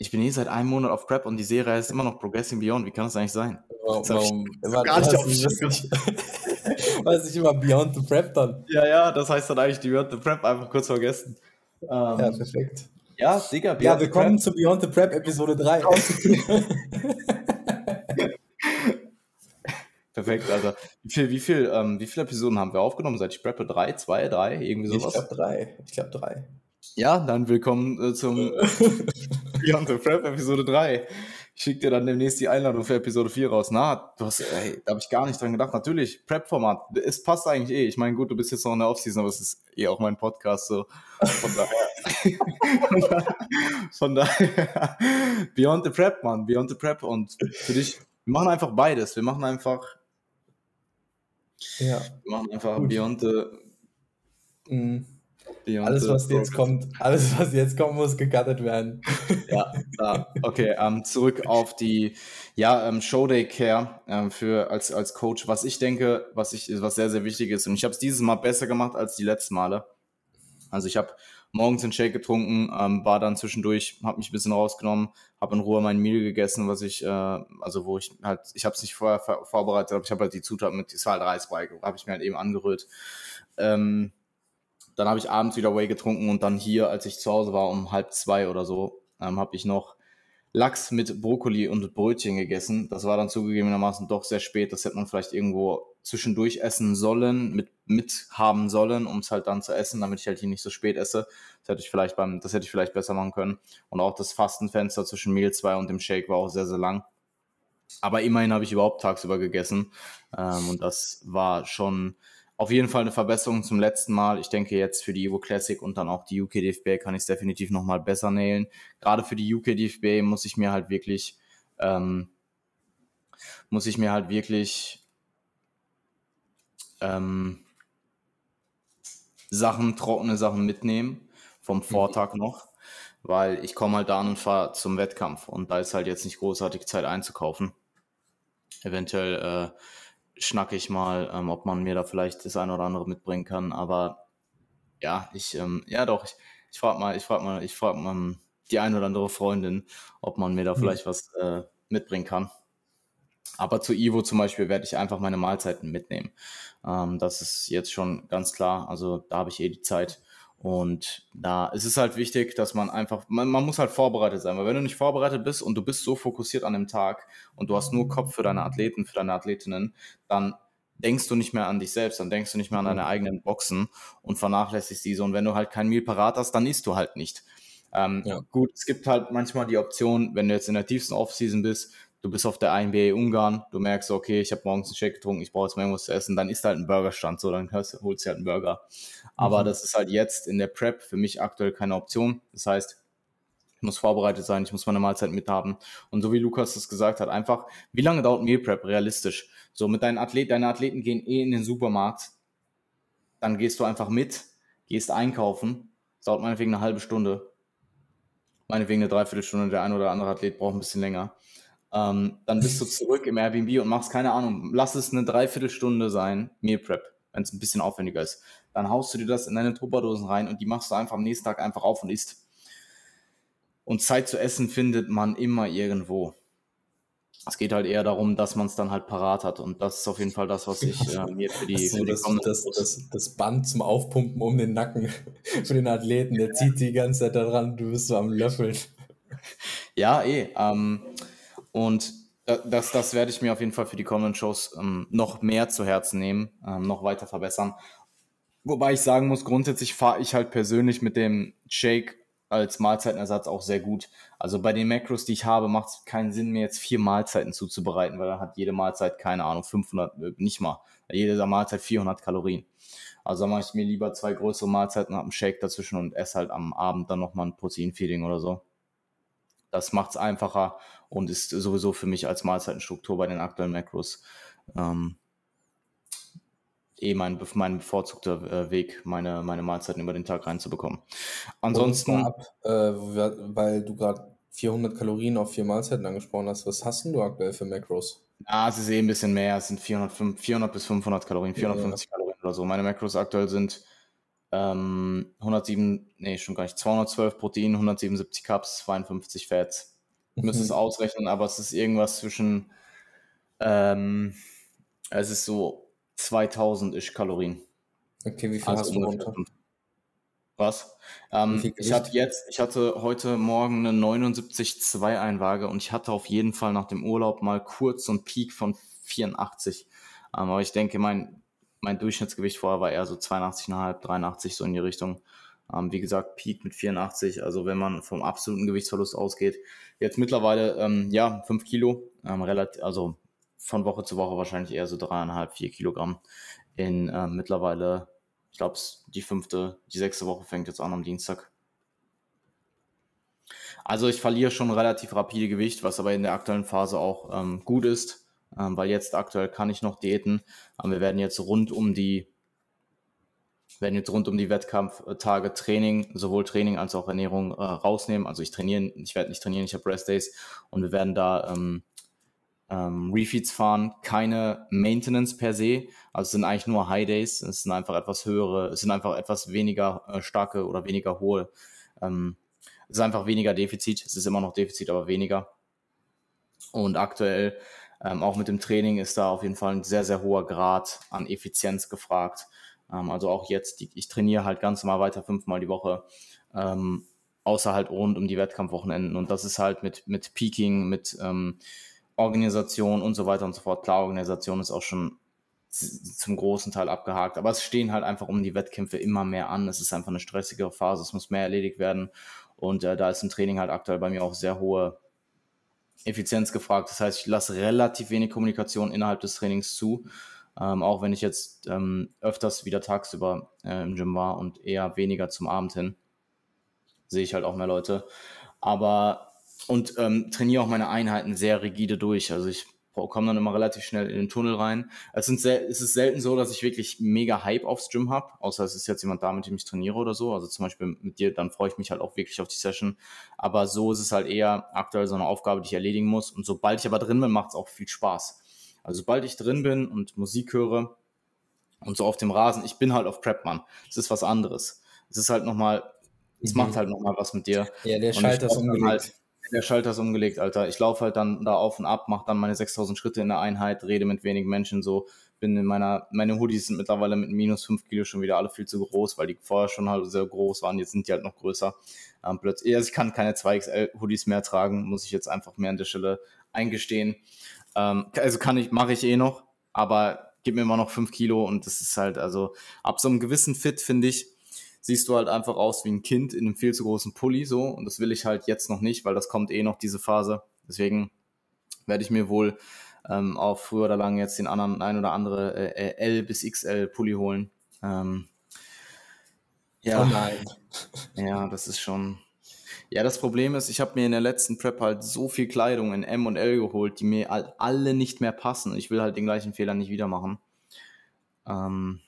ich bin hier seit einem Monat auf Prep und die Serie heißt immer noch Progressing Beyond. Wie kann das eigentlich sein? Warum? warum ich gar nicht auf Weiß ich immer Beyond the Prep dann. Ja, ja, das heißt dann eigentlich Beyond the Prep, einfach kurz vergessen. Ähm, ja, perfekt. Ja, Digga, Beyond Ja, willkommen zu Beyond the Prep Episode 3. Perfekt, also wie viel, wie viel, ähm, wie viele Episoden haben wir aufgenommen? Seit ich preppe? Drei, zwei, drei, irgendwie sowas? Ich glaube drei. Ich glaube drei. Ja, dann willkommen äh, zum Beyond the Prep Episode 3. Ich schicke dir dann demnächst die Einladung für Episode 4 raus. Na, du hast, ey, da habe ich gar nicht dran gedacht. Natürlich, Prep-Format, es passt eigentlich eh. Ich meine, gut, du bist jetzt noch in der Offseason, aber es ist eh auch mein Podcast, so. Von daher, von daher, von daher Beyond the Prep, Mann, Beyond the Prep. Und für dich, wir machen einfach beides. Wir machen einfach, ja. wir machen einfach Gut. Beyond the, mhm. Alles, was jetzt kommt, alles, was jetzt kommt, muss gecuttet werden. Ja, ja. okay. Ähm, zurück auf die ja, ähm, Showday Care ähm, für als, als Coach. Was ich denke, was ich, was sehr, sehr wichtig ist. Und ich habe es dieses Mal besser gemacht als die letzten Male. Also ich habe morgens einen Shake getrunken, ähm, war dann zwischendurch, habe mich ein bisschen rausgenommen, habe in Ruhe mein Meal gegessen, was ich, äh, also wo ich halt, ich habe es nicht vorher vorbereitet, aber ich habe halt die Zutaten mit, es war halt Reisbrei, habe ich mir halt eben angerührt. Ähm, dann habe ich abends wieder Whey getrunken und dann hier, als ich zu Hause war, um halb zwei oder so, ähm, habe ich noch Lachs mit Brokkoli und Brötchen gegessen. Das war dann zugegebenermaßen doch sehr spät. Das hätte man vielleicht irgendwo zwischendurch essen sollen, mit, mit haben sollen, um es halt dann zu essen, damit ich halt hier nicht so spät esse. Das hätte ich vielleicht beim, das hätte ich vielleicht besser machen können. Und auch das Fastenfenster zwischen Meal 2 und dem Shake war auch sehr, sehr lang. Aber immerhin habe ich überhaupt tagsüber gegessen. Ähm, und das war schon, auf jeden Fall eine Verbesserung zum letzten Mal. Ich denke jetzt für die Evo Classic und dann auch die UK DFB kann ich es definitiv nochmal besser nailen. Gerade für die UK DFB muss ich mir halt wirklich, ähm, muss ich mir halt wirklich ähm, Sachen, trockene Sachen mitnehmen vom mhm. Vortag noch, weil ich komme halt da an und fahre zum Wettkampf und da ist halt jetzt nicht großartig Zeit einzukaufen. Eventuell äh, schnacke ich mal, ähm, ob man mir da vielleicht das eine oder andere mitbringen kann. Aber ja, ich, ähm, ja doch, ich, ich frage mal, ich frage mal, ich frage mal die eine oder andere Freundin, ob man mir da mhm. vielleicht was äh, mitbringen kann. Aber zu Ivo zum Beispiel werde ich einfach meine Mahlzeiten mitnehmen. Ähm, das ist jetzt schon ganz klar. Also da habe ich eh die Zeit. Und da ist es halt wichtig, dass man einfach, man, man muss halt vorbereitet sein, weil wenn du nicht vorbereitet bist und du bist so fokussiert an dem Tag und du hast nur Kopf für deine Athleten, für deine Athletinnen, dann denkst du nicht mehr an dich selbst, dann denkst du nicht mehr an deine eigenen Boxen und vernachlässigst diese. Und wenn du halt kein Meal parat hast, dann isst du halt nicht. Ähm, ja. Gut, es gibt halt manchmal die Option, wenn du jetzt in der tiefsten Offseason bist, du bist auf der INBA Ungarn, du merkst, okay, ich habe morgens einen Shake getrunken, ich brauche jetzt mal irgendwas zu essen, dann ist halt ein Burgerstand, so, dann holst du halt einen Burger. Aber mhm. das ist halt jetzt in der Prep für mich aktuell keine Option. Das heißt, ich muss vorbereitet sein, ich muss meine Mahlzeit mithaben. Und so wie Lukas das gesagt hat, einfach, wie lange dauert Meal Prep realistisch? So, mit deinen Athleten, deine Athleten gehen eh in den Supermarkt, dann gehst du einfach mit, gehst einkaufen, dauert meinetwegen eine halbe Stunde, meinetwegen eine Dreiviertelstunde, der ein oder andere Athlet braucht ein bisschen länger. Ähm, dann bist du zurück im Airbnb und machst keine Ahnung, lass es eine Dreiviertelstunde sein, Meal Prep, wenn es ein bisschen aufwendiger ist. Dann haust du dir das in deine Tupperdosen rein und die machst du einfach am nächsten Tag einfach auf und isst. Und Zeit zu essen findet man immer irgendwo. Es geht halt eher darum, dass man es dann halt parat hat. Und das ist auf jeden Fall das, was ich äh, mir für die, so, für die das, das, das, das, Band zum Aufpumpen um den Nacken für den Athleten, der zieht die ganze Zeit daran, du bist so am Löffeln. Ja, eh. Ähm, und das, das werde ich mir auf jeden Fall für die kommenden Shows ähm, noch mehr zu Herzen nehmen, ähm, noch weiter verbessern. Wobei ich sagen muss, grundsätzlich fahre ich halt persönlich mit dem Shake als Mahlzeitenersatz auch sehr gut. Also bei den Macros, die ich habe, macht es keinen Sinn, mir jetzt vier Mahlzeiten zuzubereiten, weil dann hat jede Mahlzeit, keine Ahnung, 500, äh, nicht mal, jede Mahlzeit 400 Kalorien. Also mache ich mir lieber zwei größere Mahlzeiten, habe einen Shake dazwischen und esse halt am Abend dann nochmal ein Proteinfeeding oder so. Das macht es einfacher und ist sowieso für mich als Mahlzeitenstruktur bei den aktuellen Macros ähm, eh mein, mein bevorzugter äh, Weg, meine, meine Mahlzeiten über den Tag reinzubekommen. Ansonsten. Ab, äh, weil du gerade 400 Kalorien auf vier Mahlzeiten angesprochen hast, was hast du aktuell für Macros? Ja, es ist eh ein bisschen mehr. Es sind 400, 400 bis 500 Kalorien, 450 ja, ja. Kalorien oder so. Meine Macros aktuell sind ähm, 107, nee, schon gar nicht, 212 Protein, 177 Cups, 52 Fats. Ich müsste es ausrechnen, aber es ist irgendwas zwischen, ähm, es ist so 2000-ish Kalorien. Okay, wie viel also hast du runter? Was? Ähm, ich hatte jetzt, ich hatte heute Morgen eine 79,2 Einwaage und ich hatte auf jeden Fall nach dem Urlaub mal kurz so einen Peak von 84. Ähm, aber ich denke, mein, mein Durchschnittsgewicht vorher war eher so 82,5, 83, so in die Richtung. Ähm, wie gesagt, Peak mit 84, also wenn man vom absoluten Gewichtsverlust ausgeht. Jetzt mittlerweile, ähm, ja, 5 Kilo, ähm, relativ, also von Woche zu Woche wahrscheinlich eher so dreieinhalb, vier Kilogramm. In äh, mittlerweile, ich glaube, die fünfte, die sechste Woche fängt jetzt an am Dienstag. Also ich verliere schon relativ rapide Gewicht, was aber in der aktuellen Phase auch ähm, gut ist, ähm, weil jetzt aktuell kann ich noch diäten. Ähm, wir werden jetzt rund um die werden jetzt rund um die Wettkampftage Training, sowohl Training als auch Ernährung äh, rausnehmen. Also ich trainiere, ich werde nicht trainieren, ich habe Rest Days und wir werden da ähm, ähm, Refeeds fahren, keine Maintenance per se. Also es sind eigentlich nur High Days. Es sind einfach etwas höhere, es sind einfach etwas weniger äh, starke oder weniger hohe. Ähm, es ist einfach weniger Defizit. Es ist immer noch Defizit, aber weniger. Und aktuell, ähm, auch mit dem Training, ist da auf jeden Fall ein sehr, sehr hoher Grad an Effizienz gefragt. Ähm, also auch jetzt, die, ich trainiere halt ganz normal weiter fünfmal die Woche. Ähm, außer halt rund um die Wettkampfwochenenden. Und das ist halt mit, mit Peaking, mit ähm, Organisation und so weiter und so fort. Klar, Organisation ist auch schon zum großen Teil abgehakt, aber es stehen halt einfach um die Wettkämpfe immer mehr an. Es ist einfach eine stressigere Phase, es muss mehr erledigt werden und äh, da ist im Training halt aktuell bei mir auch sehr hohe Effizienz gefragt. Das heißt, ich lasse relativ wenig Kommunikation innerhalb des Trainings zu, ähm, auch wenn ich jetzt ähm, öfters wieder tagsüber äh, im Gym war und eher weniger zum Abend hin, sehe ich halt auch mehr Leute. Aber und ähm, trainiere auch meine Einheiten sehr rigide durch. Also ich komme dann immer relativ schnell in den Tunnel rein. Es, sind es ist selten so, dass ich wirklich mega Hype aufs Gym habe, außer es ist jetzt jemand da, mit dem ich trainiere oder so. Also zum Beispiel mit dir, dann freue ich mich halt auch wirklich auf die Session. Aber so ist es halt eher aktuell so eine Aufgabe, die ich erledigen muss. Und sobald ich aber drin bin, macht es auch viel Spaß. Also sobald ich drin bin und Musik höre und so auf dem Rasen, ich bin halt auf Prep, Mann. Das ist was anderes. Es ist halt nochmal, es mhm. macht halt nochmal was mit dir. Ja, der Schalter ist umgelegt. Halt, der Schalter ist umgelegt, Alter. Ich laufe halt dann da auf und ab, mache dann meine 6000 Schritte in der Einheit, rede mit wenigen Menschen so. Bin in meiner, meine Hoodies sind mittlerweile mit minus 5 Kilo schon wieder alle viel zu groß, weil die vorher schon halt sehr groß waren. Jetzt sind die halt noch größer. Ähm, plötzlich, also ich kann keine 2XL Hoodies mehr tragen, muss ich jetzt einfach mehr an der Stelle eingestehen. Ähm, also kann ich, mache ich eh noch, aber gib mir immer noch 5 Kilo und das ist halt, also ab so einem gewissen Fit, finde ich, siehst du halt einfach aus wie ein Kind in einem viel zu großen Pulli so und das will ich halt jetzt noch nicht, weil das kommt eh noch diese Phase. Deswegen werde ich mir wohl ähm, auch früher oder lang jetzt den anderen ein oder andere äh, L bis XL Pulli holen. Ähm, ja. Oh nein. Ja, das ist schon. Ja, das Problem ist, ich habe mir in der letzten Prep halt so viel Kleidung in M und L geholt, die mir alle nicht mehr passen. Ich will halt den gleichen Fehler nicht wieder machen. Ähm,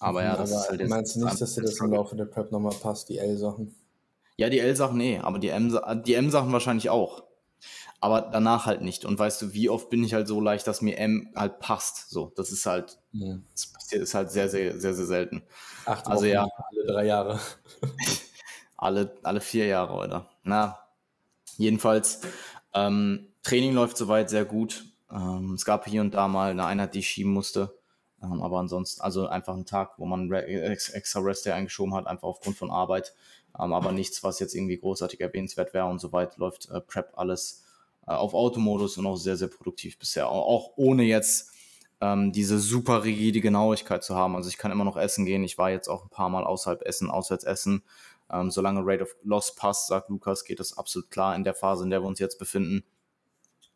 aber ja, das aber ist halt jetzt. Meinst du nicht, dass dir das im Laufe der Prep nochmal passt, die L-Sachen? Ja, die L-Sachen, nee, aber die M-Sachen die M wahrscheinlich auch. Aber danach halt nicht. Und weißt du, wie oft bin ich halt so leicht, dass mir M halt passt. So, das ist halt, ja. das passiert ist halt sehr, sehr, sehr, sehr selten. Acht also Wochen, ja. Alle drei Jahre. alle, alle vier Jahre, oder? Na, jedenfalls, ähm, Training läuft soweit sehr gut. Ähm, es gab hier und da mal eine Einheit, die ich schieben musste. Ähm, aber ansonsten, also einfach ein Tag, wo man extra Rest Day eingeschoben hat, einfach aufgrund von Arbeit. Ähm, aber nichts, was jetzt irgendwie großartig erwähnenswert wäre und soweit läuft äh, Prep alles äh, auf Automodus und auch sehr, sehr produktiv bisher. Auch ohne jetzt ähm, diese super rigide Genauigkeit zu haben. Also ich kann immer noch essen gehen. Ich war jetzt auch ein paar Mal außerhalb essen, auswärts essen. Ähm, solange Rate of Loss passt, sagt Lukas, geht das absolut klar in der Phase, in der wir uns jetzt befinden.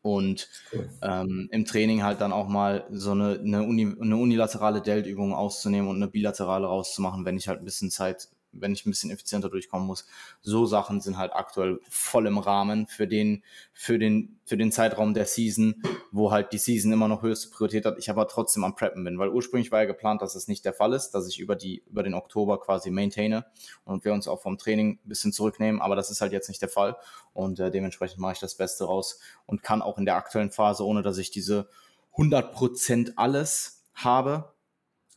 Und cool. ähm, im Training halt dann auch mal so eine, eine, Uni, eine unilaterale Deltübung auszunehmen und eine bilaterale rauszumachen, wenn ich halt ein bisschen Zeit wenn ich ein bisschen effizienter durchkommen muss. So Sachen sind halt aktuell voll im Rahmen für den, für den, für den Zeitraum der Season, wo halt die Season immer noch höchste Priorität hat. Ich aber trotzdem am Preppen bin, weil ursprünglich war ja geplant, dass das nicht der Fall ist, dass ich über die, über den Oktober quasi maintaine und wir uns auch vom Training ein bisschen zurücknehmen, aber das ist halt jetzt nicht der Fall und äh, dementsprechend mache ich das Beste raus und kann auch in der aktuellen Phase, ohne dass ich diese 100% alles habe,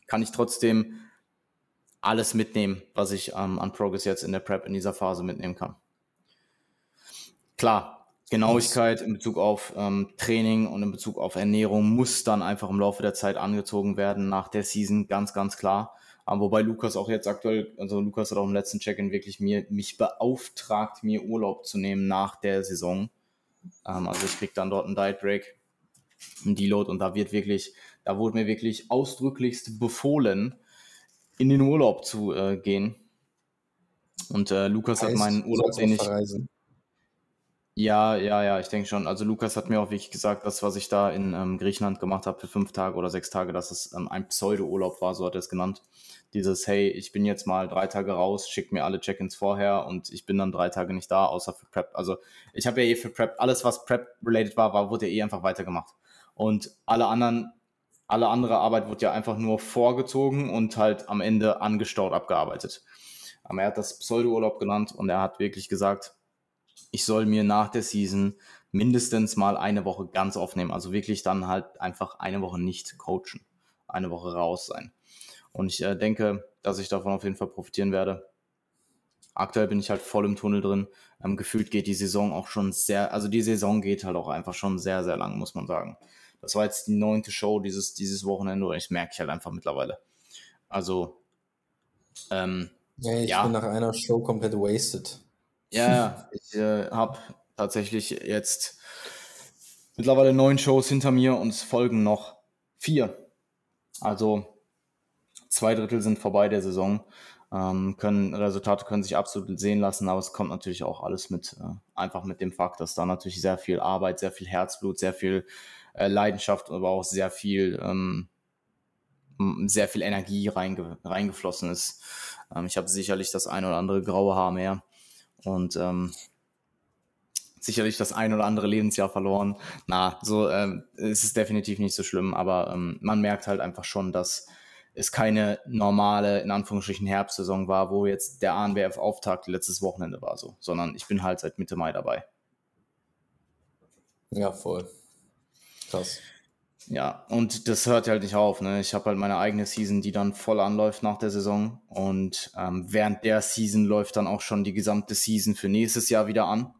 kann ich trotzdem alles mitnehmen, was ich ähm, an Progress jetzt in der Prep in dieser Phase mitnehmen kann. Klar, Genauigkeit in Bezug auf ähm, Training und in Bezug auf Ernährung muss dann einfach im Laufe der Zeit angezogen werden nach der Season, ganz, ganz klar. Ähm, wobei Lukas auch jetzt aktuell, also Lukas hat auch im letzten Check-in wirklich mir, mich beauftragt, mir Urlaub zu nehmen nach der Saison. Ähm, also ich krieg dann dort einen Diet Break, einen Deload und da wird wirklich, da wurde mir wirklich ausdrücklichst befohlen, in den Urlaub zu äh, gehen. Und äh, Lukas heißt, hat meinen Urlaub den ich. Verreisen. Ja, ja, ja, ich denke schon. Also Lukas hat mir auch wirklich gesagt, das, was ich da in ähm, Griechenland gemacht habe für fünf Tage oder sechs Tage, dass es ähm, ein Pseudo-Urlaub war, so hat er es genannt. Dieses, hey, ich bin jetzt mal drei Tage raus, schickt mir alle Check-ins vorher und ich bin dann drei Tage nicht da, außer für Prep. Also ich habe ja eh für Prep, alles was Prep-related war, war, wurde ja eh einfach weitergemacht. Und alle anderen alle andere Arbeit wird ja einfach nur vorgezogen und halt am Ende angestaut abgearbeitet. Aber er hat das Pseudo-Urlaub genannt und er hat wirklich gesagt, ich soll mir nach der Season mindestens mal eine Woche ganz aufnehmen. Also wirklich dann halt einfach eine Woche nicht coachen, eine Woche raus sein. Und ich äh, denke, dass ich davon auf jeden Fall profitieren werde. Aktuell bin ich halt voll im Tunnel drin. Ähm, gefühlt geht die Saison auch schon sehr, also die Saison geht halt auch einfach schon sehr, sehr lang, muss man sagen. Das war jetzt die neunte Show dieses, dieses Wochenende und ich merke halt einfach mittlerweile. Also, ähm, ja, ich ja. bin nach einer Show komplett wasted. Ja, ich äh, habe tatsächlich jetzt mittlerweile neun Shows hinter mir und es folgen noch vier. Also zwei Drittel sind vorbei der Saison. Ähm, können, Resultate können sich absolut sehen lassen, aber es kommt natürlich auch alles mit, äh, einfach mit dem Fakt, dass da natürlich sehr viel Arbeit, sehr viel Herzblut, sehr viel äh, Leidenschaft, aber auch sehr viel, ähm, sehr viel Energie reinge reingeflossen ist. Ähm, ich habe sicherlich das ein oder andere graue Haar mehr und ähm, sicherlich das ein oder andere Lebensjahr verloren. Na, so ähm, ist es definitiv nicht so schlimm, aber ähm, man merkt halt einfach schon, dass es keine normale, in Anführungsstrichen, Herbstsaison war, wo jetzt der ANWF-Auftakt letztes Wochenende war, so, sondern ich bin halt seit Mitte Mai dabei. Ja, voll. Krass. Ja, und das hört halt nicht auf. Ne? Ich habe halt meine eigene Season, die dann voll anläuft nach der Saison. Und ähm, während der Season läuft dann auch schon die gesamte Season für nächstes Jahr wieder an.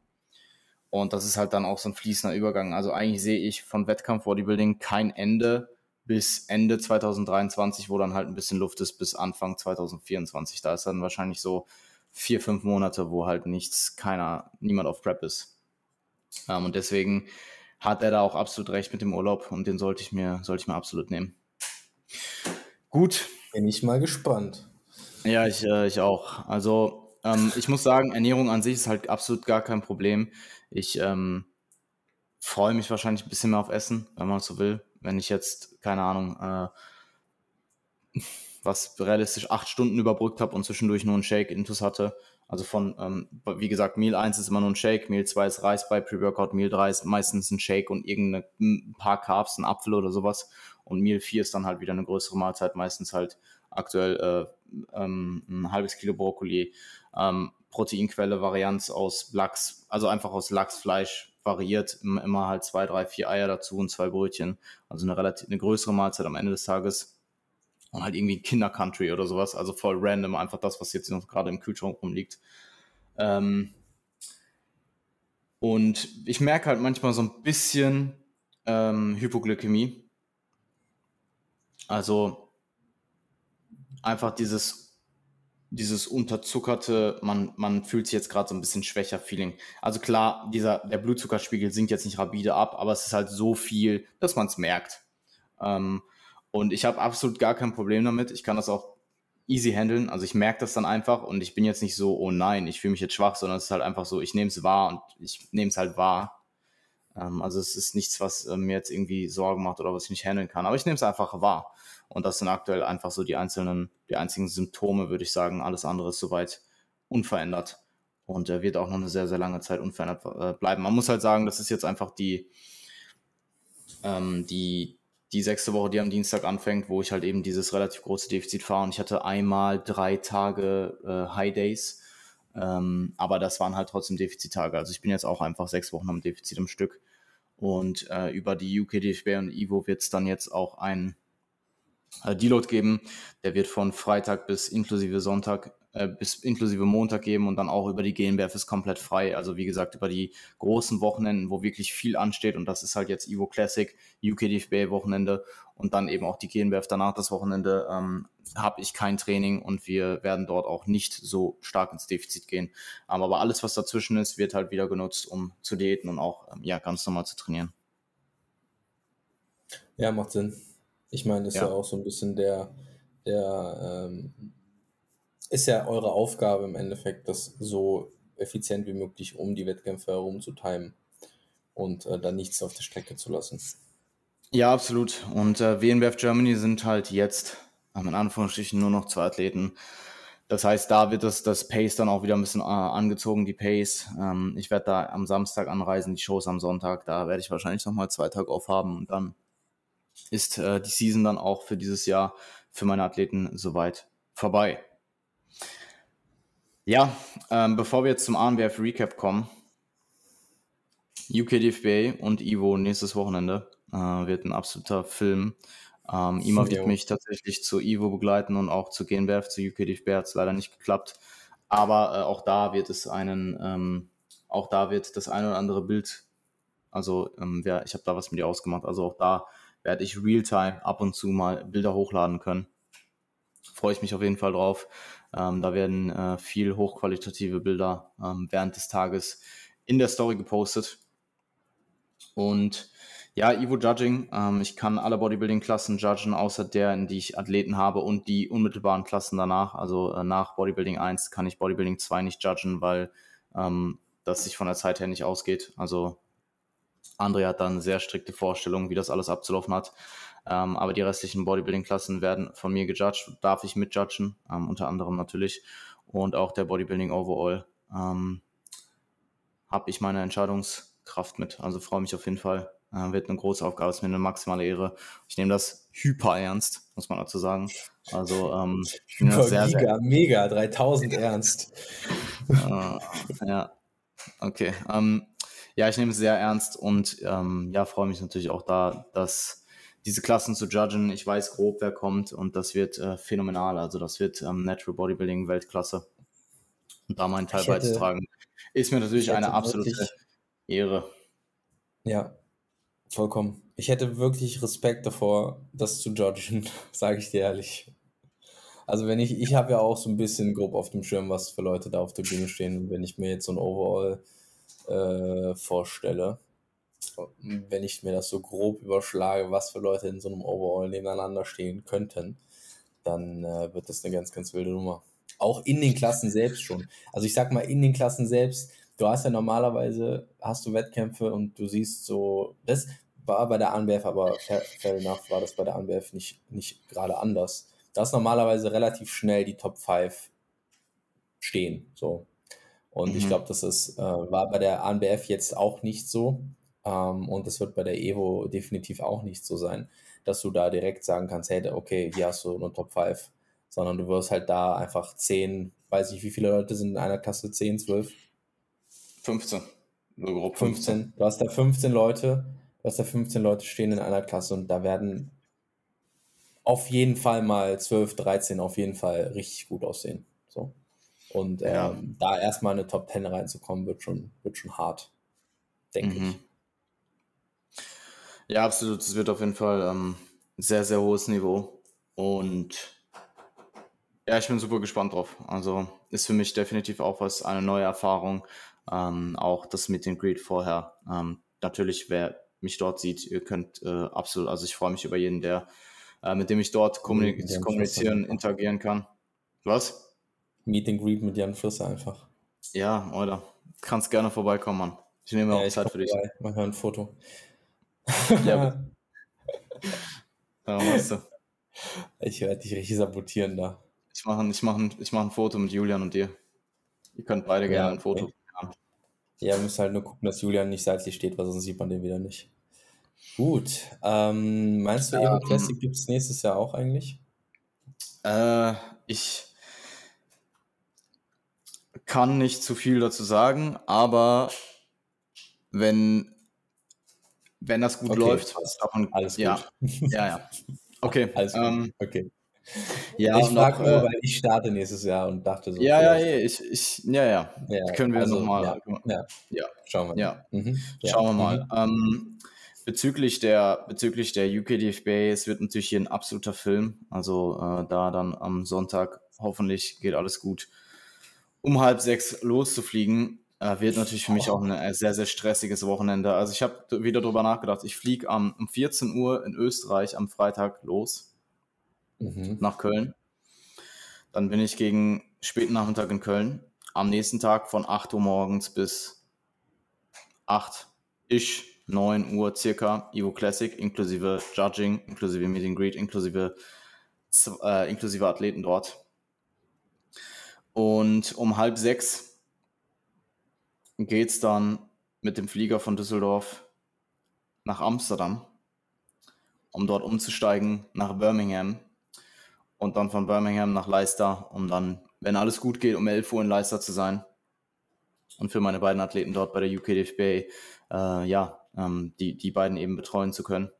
Und das ist halt dann auch so ein fließender Übergang. Also eigentlich sehe ich von Wettkampf-Bodybuilding kein Ende bis Ende 2023, wo dann halt ein bisschen Luft ist, bis Anfang 2024. Da ist dann wahrscheinlich so vier, fünf Monate, wo halt nichts, keiner, niemand auf Prep ist. Ähm, und deswegen hat er da auch absolut recht mit dem Urlaub und den sollte ich mir, sollte ich mir absolut nehmen. Gut. Bin ich mal gespannt. Ja, ich, äh, ich auch. Also ähm, ich muss sagen, Ernährung an sich ist halt absolut gar kein Problem. Ich ähm, freue mich wahrscheinlich ein bisschen mehr auf Essen, wenn man so will. Wenn ich jetzt, keine Ahnung, äh, was realistisch acht Stunden überbrückt habe und zwischendurch nur einen Shake Intus hatte. Also von, ähm, wie gesagt, Meal 1 ist immer nur ein Shake, Meal 2 ist Reis bei Pre-Workout, Meal 3 ist meistens ein Shake und irgendein paar Carbs, ein Apfel oder sowas. Und Meal 4 ist dann halt wieder eine größere Mahlzeit, meistens halt aktuell äh, ähm, ein halbes Kilo Brokkoli, ähm, Proteinquelle, Varianz aus Lachs, also einfach aus Lachsfleisch variiert, immer halt zwei, drei, vier Eier dazu und zwei Brötchen. Also eine relativ eine größere Mahlzeit am Ende des Tages. Und halt irgendwie Kinder-Country oder sowas. Also voll random, einfach das, was jetzt noch gerade im Kühlschrank rumliegt. Ähm und ich merke halt manchmal so ein bisschen ähm, Hypoglykämie. Also einfach dieses, dieses unterzuckerte, man, man fühlt sich jetzt gerade so ein bisschen schwächer Feeling. Also klar, dieser, der Blutzuckerspiegel sinkt jetzt nicht rapide ab, aber es ist halt so viel, dass man es merkt. Ähm, und ich habe absolut gar kein Problem damit. Ich kann das auch easy handeln. Also ich merke das dann einfach und ich bin jetzt nicht so, oh nein, ich fühle mich jetzt schwach, sondern es ist halt einfach so, ich nehme es wahr und ich nehme es halt wahr. Ähm, also es ist nichts, was äh, mir jetzt irgendwie Sorgen macht oder was ich nicht handeln kann. Aber ich nehme es einfach wahr. Und das sind aktuell einfach so die einzelnen, die einzigen Symptome, würde ich sagen. Alles andere ist soweit unverändert und äh, wird auch noch eine sehr, sehr lange Zeit unverändert äh, bleiben. Man muss halt sagen, das ist jetzt einfach die, ähm, die, die sechste Woche, die am Dienstag anfängt, wo ich halt eben dieses relativ große Defizit fahre. Und ich hatte einmal drei Tage äh, High Days, ähm, aber das waren halt trotzdem Defizittage. Also ich bin jetzt auch einfach sechs Wochen am Defizit im Stück. Und äh, über die UK DFB und Ivo wird es dann jetzt auch ein äh, Deload geben. Der wird von Freitag bis inklusive Sonntag äh, bis inklusive Montag geben und dann auch über die GNBF ist komplett frei. Also wie gesagt, über die großen Wochenenden, wo wirklich viel ansteht und das ist halt jetzt Evo Classic, UK DFB Wochenende und dann eben auch die GNBF danach das Wochenende, ähm, habe ich kein Training und wir werden dort auch nicht so stark ins Defizit gehen. Ähm, aber alles, was dazwischen ist, wird halt wieder genutzt, um zu diäten und auch ähm, ja, ganz normal zu trainieren. Ja, macht Sinn. Ich meine, ist ja. ja auch so ein bisschen der, der ähm, ist ja eure Aufgabe im Endeffekt, das so effizient wie möglich um die Wettkämpfe herum zu timen und äh, dann nichts auf der Strecke zu lassen. Ja, absolut. Und äh, WNBF Germany sind halt jetzt, ähm, in Anführungsstrichen, nur noch zwei Athleten. Das heißt, da wird das, das Pace dann auch wieder ein bisschen äh, angezogen, die Pace. Ähm, ich werde da am Samstag anreisen, die Shows am Sonntag. Da werde ich wahrscheinlich nochmal zwei Tage aufhaben und dann ist äh, die Season dann auch für dieses Jahr für meine Athleten soweit vorbei. Ja, ähm, bevor wir jetzt zum ANWF Recap kommen, UKDFBA und Ivo nächstes Wochenende äh, wird ein absoluter Film. Ähm, Ima wird mich tatsächlich zu Ivo begleiten und auch zu GNBF, zu UKDFBA hat es leider nicht geklappt. Aber äh, auch da wird es einen, ähm, auch da wird das ein oder andere Bild, also ähm, ja, ich habe da was mit dir ausgemacht, also auch da werde ich Realtime ab und zu mal Bilder hochladen können. Freue ich mich auf jeden Fall drauf. Ähm, da werden äh, viel hochqualitative Bilder ähm, während des Tages in der Story gepostet. Und ja, Evo Judging. Ähm, ich kann alle Bodybuilding-Klassen judgen, außer der, in die ich Athleten habe und die unmittelbaren Klassen danach. Also äh, nach Bodybuilding 1 kann ich Bodybuilding 2 nicht judgen, weil ähm, das sich von der Zeit her nicht ausgeht. Also André hat dann sehr strikte Vorstellungen, wie das alles abzulaufen hat. Ähm, aber die restlichen Bodybuilding-Klassen werden von mir gejudged, darf ich mitjudgen, ähm, unter anderem natürlich. Und auch der Bodybuilding Overall ähm, habe ich meine Entscheidungskraft mit. Also freue mich auf jeden Fall. Äh, wird eine große Aufgabe, ist mir eine maximale Ehre. Ich nehme das hyper ernst, muss man dazu sagen. Also ähm, hyper, sehr, giga, sehr, mega, 3000 ernst. äh, ja, okay. Ähm, ja, ich nehme es sehr ernst und ähm, ja, freue mich natürlich auch da, dass diese Klassen zu judgen. Ich weiß grob, wer kommt und das wird äh, phänomenal. Also das wird ähm, Natural Bodybuilding Weltklasse. Und da meinen Teil beizutragen, ist mir natürlich eine absolute wirklich, Ehre. Ja, vollkommen. Ich hätte wirklich Respekt davor, das zu judgen, sage ich dir ehrlich. Also wenn ich, ich habe ja auch so ein bisschen grob auf dem Schirm, was für Leute da auf der Bühne stehen. Und wenn ich mir jetzt so ein Overall äh, vorstelle, wenn ich mir das so grob überschlage, was für Leute in so einem Overall nebeneinander stehen könnten, dann äh, wird das eine ganz, ganz wilde Nummer. auch in den Klassen selbst schon. Also ich sag mal, in den Klassen selbst, du hast ja normalerweise, hast du Wettkämpfe und du siehst so, das war bei der ANBF, aber fair, fair enough war das bei der ANBF nicht, nicht gerade anders. Da ist normalerweise relativ schnell die Top 5 stehen. So. Und mhm. ich glaube, das ist, äh, war bei der ANBF jetzt auch nicht so. Ähm, und das wird bei der Evo definitiv auch nicht so sein, dass du da direkt sagen kannst, hey, okay, hier hast du eine Top 5. Sondern du wirst halt da einfach 10, weiß ich, wie viele Leute sind in einer Klasse? 10, 12? 15. So grob 15. 15. Du hast da 15 Leute, du hast da 15 Leute stehen in einer Klasse und da werden auf jeden Fall mal 12, 13 auf jeden Fall richtig gut aussehen. So. Und ja. ähm, da erstmal eine Top 10 reinzukommen, wird schon, wird schon hart, denke mhm. ich. Ja, absolut. Es wird auf jeden Fall ähm, sehr, sehr hohes Niveau. Und ja, ich bin super gespannt drauf. Also ist für mich definitiv auch was, eine neue Erfahrung. Ähm, auch das mit dem Greed vorher. Ähm, natürlich, wer mich dort sieht, ihr könnt äh, absolut, also ich freue mich über jeden, der äh, mit dem ich dort kommunik kommunizieren, interagieren kann. Was? Meet and Greet mit Jan Frisser einfach. Ja, oder? Kannst gerne vorbeikommen, Mann. Ich nehme auch ja, Zeit für dich. Vorbei. Mach mal ein Foto. Ja. ja, weißt du. Ich werde dich richtig sabotieren da. Ich mache ich mach ein, mach ein Foto mit Julian und dir. Ihr könnt beide ja, gerne ein Foto okay. haben. Ja, wir müssen halt nur gucken, dass Julian nicht seitlich steht, weil sonst sieht man den wieder nicht. Gut. Ähm, meinst du, Evo ähm, Classic gibt es nächstes Jahr auch eigentlich? Äh, ich kann nicht zu viel dazu sagen, aber wenn, wenn das gut okay, läuft, davon, alles ja, gut. Ja, ja. Okay. Alles ähm, okay. Ja, ich frage nur, äh, weil ich starte nächstes Jahr und dachte so. Ja, ja, ja, ich, ich, ja, ja. ja Können wir also, nochmal. Ja, ja. Schauen wir. Ja. Mhm. Schauen wir mal. Mhm. Ähm, bezüglich der, bezüglich der UKDFB, es wird natürlich hier ein absoluter Film. Also äh, da dann am Sonntag hoffentlich geht alles gut um halb sechs loszufliegen, wird natürlich für mich auch ein äh, sehr, sehr stressiges Wochenende. Also ich habe wieder darüber nachgedacht, ich fliege um, um 14 Uhr in Österreich am Freitag los mhm. nach Köln. Dann bin ich gegen späten Nachmittag in Köln. Am nächsten Tag von 8 Uhr morgens bis 8 ich 9 Uhr circa Evo Classic inklusive Judging, inklusive Meeting Greet, inklusive, äh, inklusive Athleten dort. Und um halb sechs geht es dann mit dem Flieger von Düsseldorf nach Amsterdam, um dort umzusteigen nach Birmingham und dann von Birmingham nach Leicester, um dann, wenn alles gut geht, um 11 Uhr in Leicester zu sein und für meine beiden Athleten dort bei der UKDFB, äh, ja, ähm, die, die beiden eben betreuen zu können.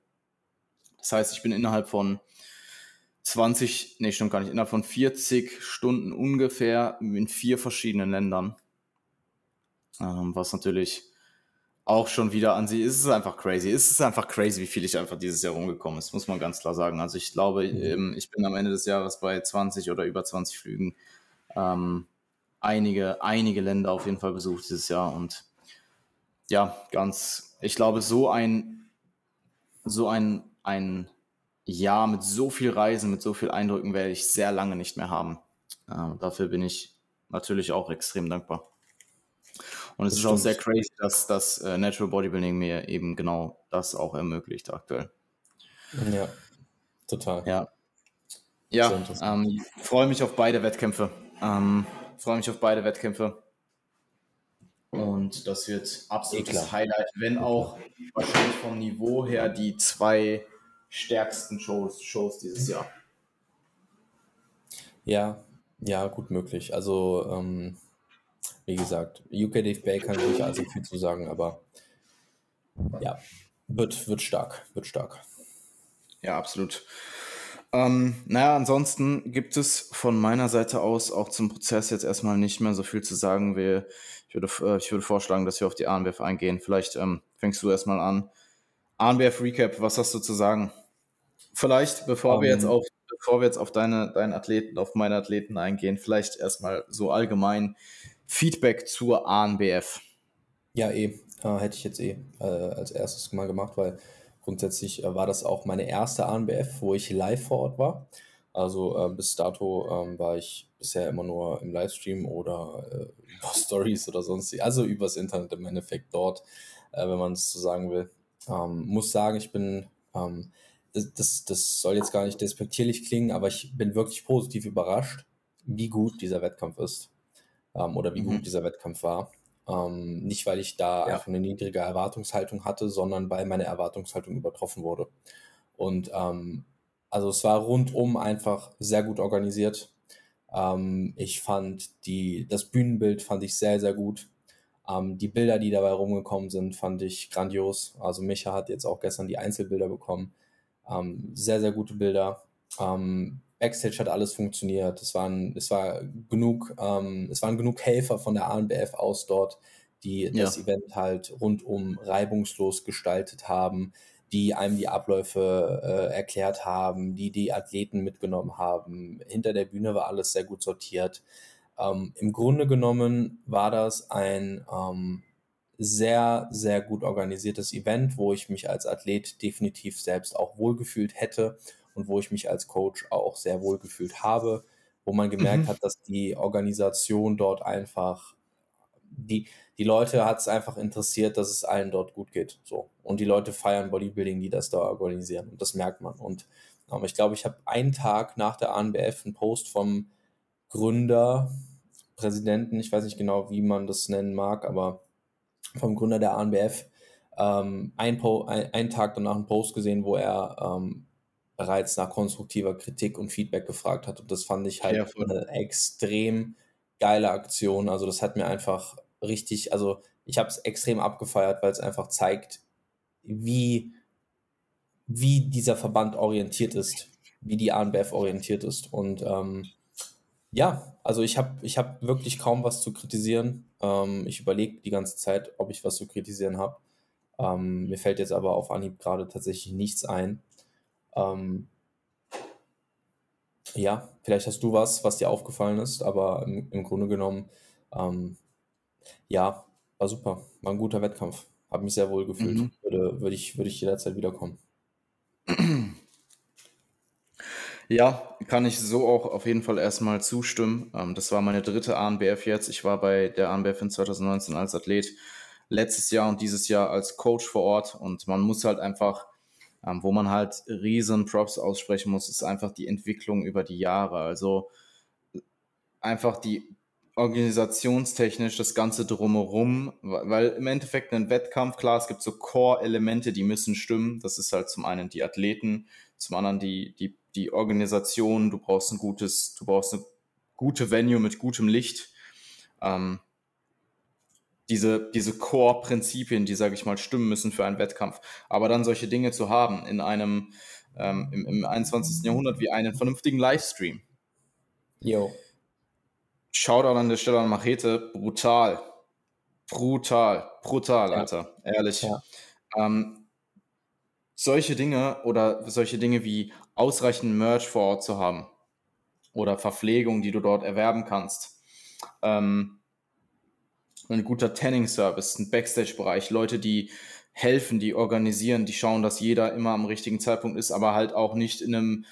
Das heißt, ich bin innerhalb von 20, nee, stimmt gar nicht, innerhalb von 40 Stunden ungefähr in vier verschiedenen Ländern. Ähm, was natürlich auch schon wieder an sich, ist es einfach crazy. Es ist einfach crazy, wie viel ich einfach dieses Jahr rumgekommen ist, muss man ganz klar sagen. Also ich glaube, mhm. Ähm, ich bin am Ende des Jahres bei 20 oder über 20 Flügen. Ähm, einige, einige Länder auf jeden Fall besucht dieses Jahr und ja, ganz, ich glaube, so ein, so ein, ein Jahr mit so viel Reisen, mit so viel Eindrücken werde ich sehr lange nicht mehr haben. Äh, dafür bin ich natürlich auch extrem dankbar. Und es ist stimmt. auch sehr crazy, dass das äh, Natural Bodybuilding mir eben genau das auch ermöglicht aktuell. Ja, total. Ja. Ja, ähm, freue mich auf beide Wettkämpfe. Ähm, freue mich auf beide Wettkämpfe. Und das wird absolutes Highlight, wenn auch wahrscheinlich vom Niveau her die zwei stärksten Shows, Shows dieses Jahr. Ja, ja, gut möglich. Also, ähm, wie gesagt, UK DFB kann ich nicht allzu viel zu sagen, aber ja, wird, wird stark, wird stark. Ja, absolut. Ähm, naja, ansonsten gibt es von meiner Seite aus auch zum Prozess jetzt erstmal nicht mehr so viel zu sagen. Wir, ich, würde, äh, ich würde vorschlagen, dass wir auf die ANBF eingehen. Vielleicht ähm, fängst du erstmal an. ANBF Recap, was hast du zu sagen? Vielleicht, bevor um, wir jetzt ähm. auf, bevor wir jetzt auf deine, deinen Athleten, auf meine Athleten eingehen, vielleicht erstmal so allgemein Feedback zur ANBF. Ja, eh. Äh, hätte ich jetzt eh äh, als erstes mal gemacht, weil grundsätzlich äh, war das auch meine erste ANBF, wo ich live vor Ort war. Also äh, bis dato ähm, war ich bisher immer nur im Livestream oder äh, über Stories oder sonst, also übers Internet im Endeffekt dort, äh, wenn man es so sagen will. Ähm, muss sagen, ich bin, ähm, das, das, das soll jetzt gar nicht despektierlich klingen, aber ich bin wirklich positiv überrascht, wie gut dieser Wettkampf ist ähm, oder wie mhm. gut dieser Wettkampf war. Ähm, nicht, weil ich da ja. einfach eine niedrige Erwartungshaltung hatte, sondern weil meine Erwartungshaltung übertroffen wurde. Und ähm, also es war rundum einfach sehr gut organisiert. Ähm, ich fand die, das Bühnenbild fand ich sehr, sehr gut. Ähm, die Bilder, die dabei rumgekommen sind, fand ich grandios. Also Micha hat jetzt auch gestern die Einzelbilder bekommen. Ähm, sehr, sehr gute Bilder. Ähm, Backstage hat alles funktioniert. Es waren, es war genug, ähm, es waren genug Helfer von der ANBF aus dort, die ja. das Event halt rundum reibungslos gestaltet haben die einem die Abläufe äh, erklärt haben, die die Athleten mitgenommen haben. Hinter der Bühne war alles sehr gut sortiert. Ähm, Im Grunde genommen war das ein ähm, sehr, sehr gut organisiertes Event, wo ich mich als Athlet definitiv selbst auch wohlgefühlt hätte und wo ich mich als Coach auch sehr wohlgefühlt habe, wo man gemerkt mhm. hat, dass die Organisation dort einfach die, die Leute hat es einfach interessiert, dass es allen dort gut geht. So. Und die Leute feiern Bodybuilding, die das da organisieren. Und das merkt man. Und ähm, ich glaube, ich habe einen Tag nach der ANBF einen Post vom Gründer, Präsidenten, ich weiß nicht genau, wie man das nennen mag, aber vom Gründer der ANBF, ähm, ein, ein, einen Tag danach einen Post gesehen, wo er ähm, bereits nach konstruktiver Kritik und Feedback gefragt hat. Und das fand ich halt ja, eine extrem geile Aktion. Also das hat mir einfach richtig, also ich habe es extrem abgefeiert, weil es einfach zeigt, wie, wie dieser Verband orientiert ist, wie die ANBF orientiert ist. Und ähm, ja, also ich habe ich hab wirklich kaum was zu kritisieren. Ähm, ich überlege die ganze Zeit, ob ich was zu kritisieren habe. Ähm, mir fällt jetzt aber auf Anhieb gerade tatsächlich nichts ein. Ähm, ja, vielleicht hast du was, was dir aufgefallen ist, aber im, im Grunde genommen, ähm, ja, war super. War ein guter Wettkampf. Habe mich sehr wohl gefühlt. Mhm. Würde, würde, ich, würde ich jederzeit wiederkommen. Ja, kann ich so auch auf jeden Fall erstmal zustimmen. Ähm, das war meine dritte ANBF jetzt. Ich war bei der ANBF in 2019 als Athlet, letztes Jahr und dieses Jahr als Coach vor Ort. Und man muss halt einfach ähm, wo man halt riesen Props aussprechen muss, ist einfach die Entwicklung über die Jahre. Also einfach die organisationstechnisch das Ganze drumherum, weil im Endeffekt ein Wettkampf, klar, es gibt so Core-Elemente, die müssen stimmen. Das ist halt zum einen die Athleten, zum anderen die, die, die Organisation, du brauchst ein gutes, du brauchst eine gute Venue mit gutem Licht. Ähm, diese, diese Core-Prinzipien, die, sage ich mal, stimmen müssen für einen Wettkampf. Aber dann solche Dinge zu haben in einem, ähm, im, im 21. Jahrhundert wie einen vernünftigen Livestream. Jo. Shoutout an der Stelle an Machete, brutal. Brutal, brutal, ja. Alter, ehrlich. Ja. Ähm, solche Dinge oder solche Dinge wie ausreichend Merch vor Ort zu haben oder Verpflegung, die du dort erwerben kannst. Ähm, ein guter Tanning-Service, ein Backstage-Bereich, Leute, die helfen, die organisieren, die schauen, dass jeder immer am richtigen Zeitpunkt ist, aber halt auch nicht in einem,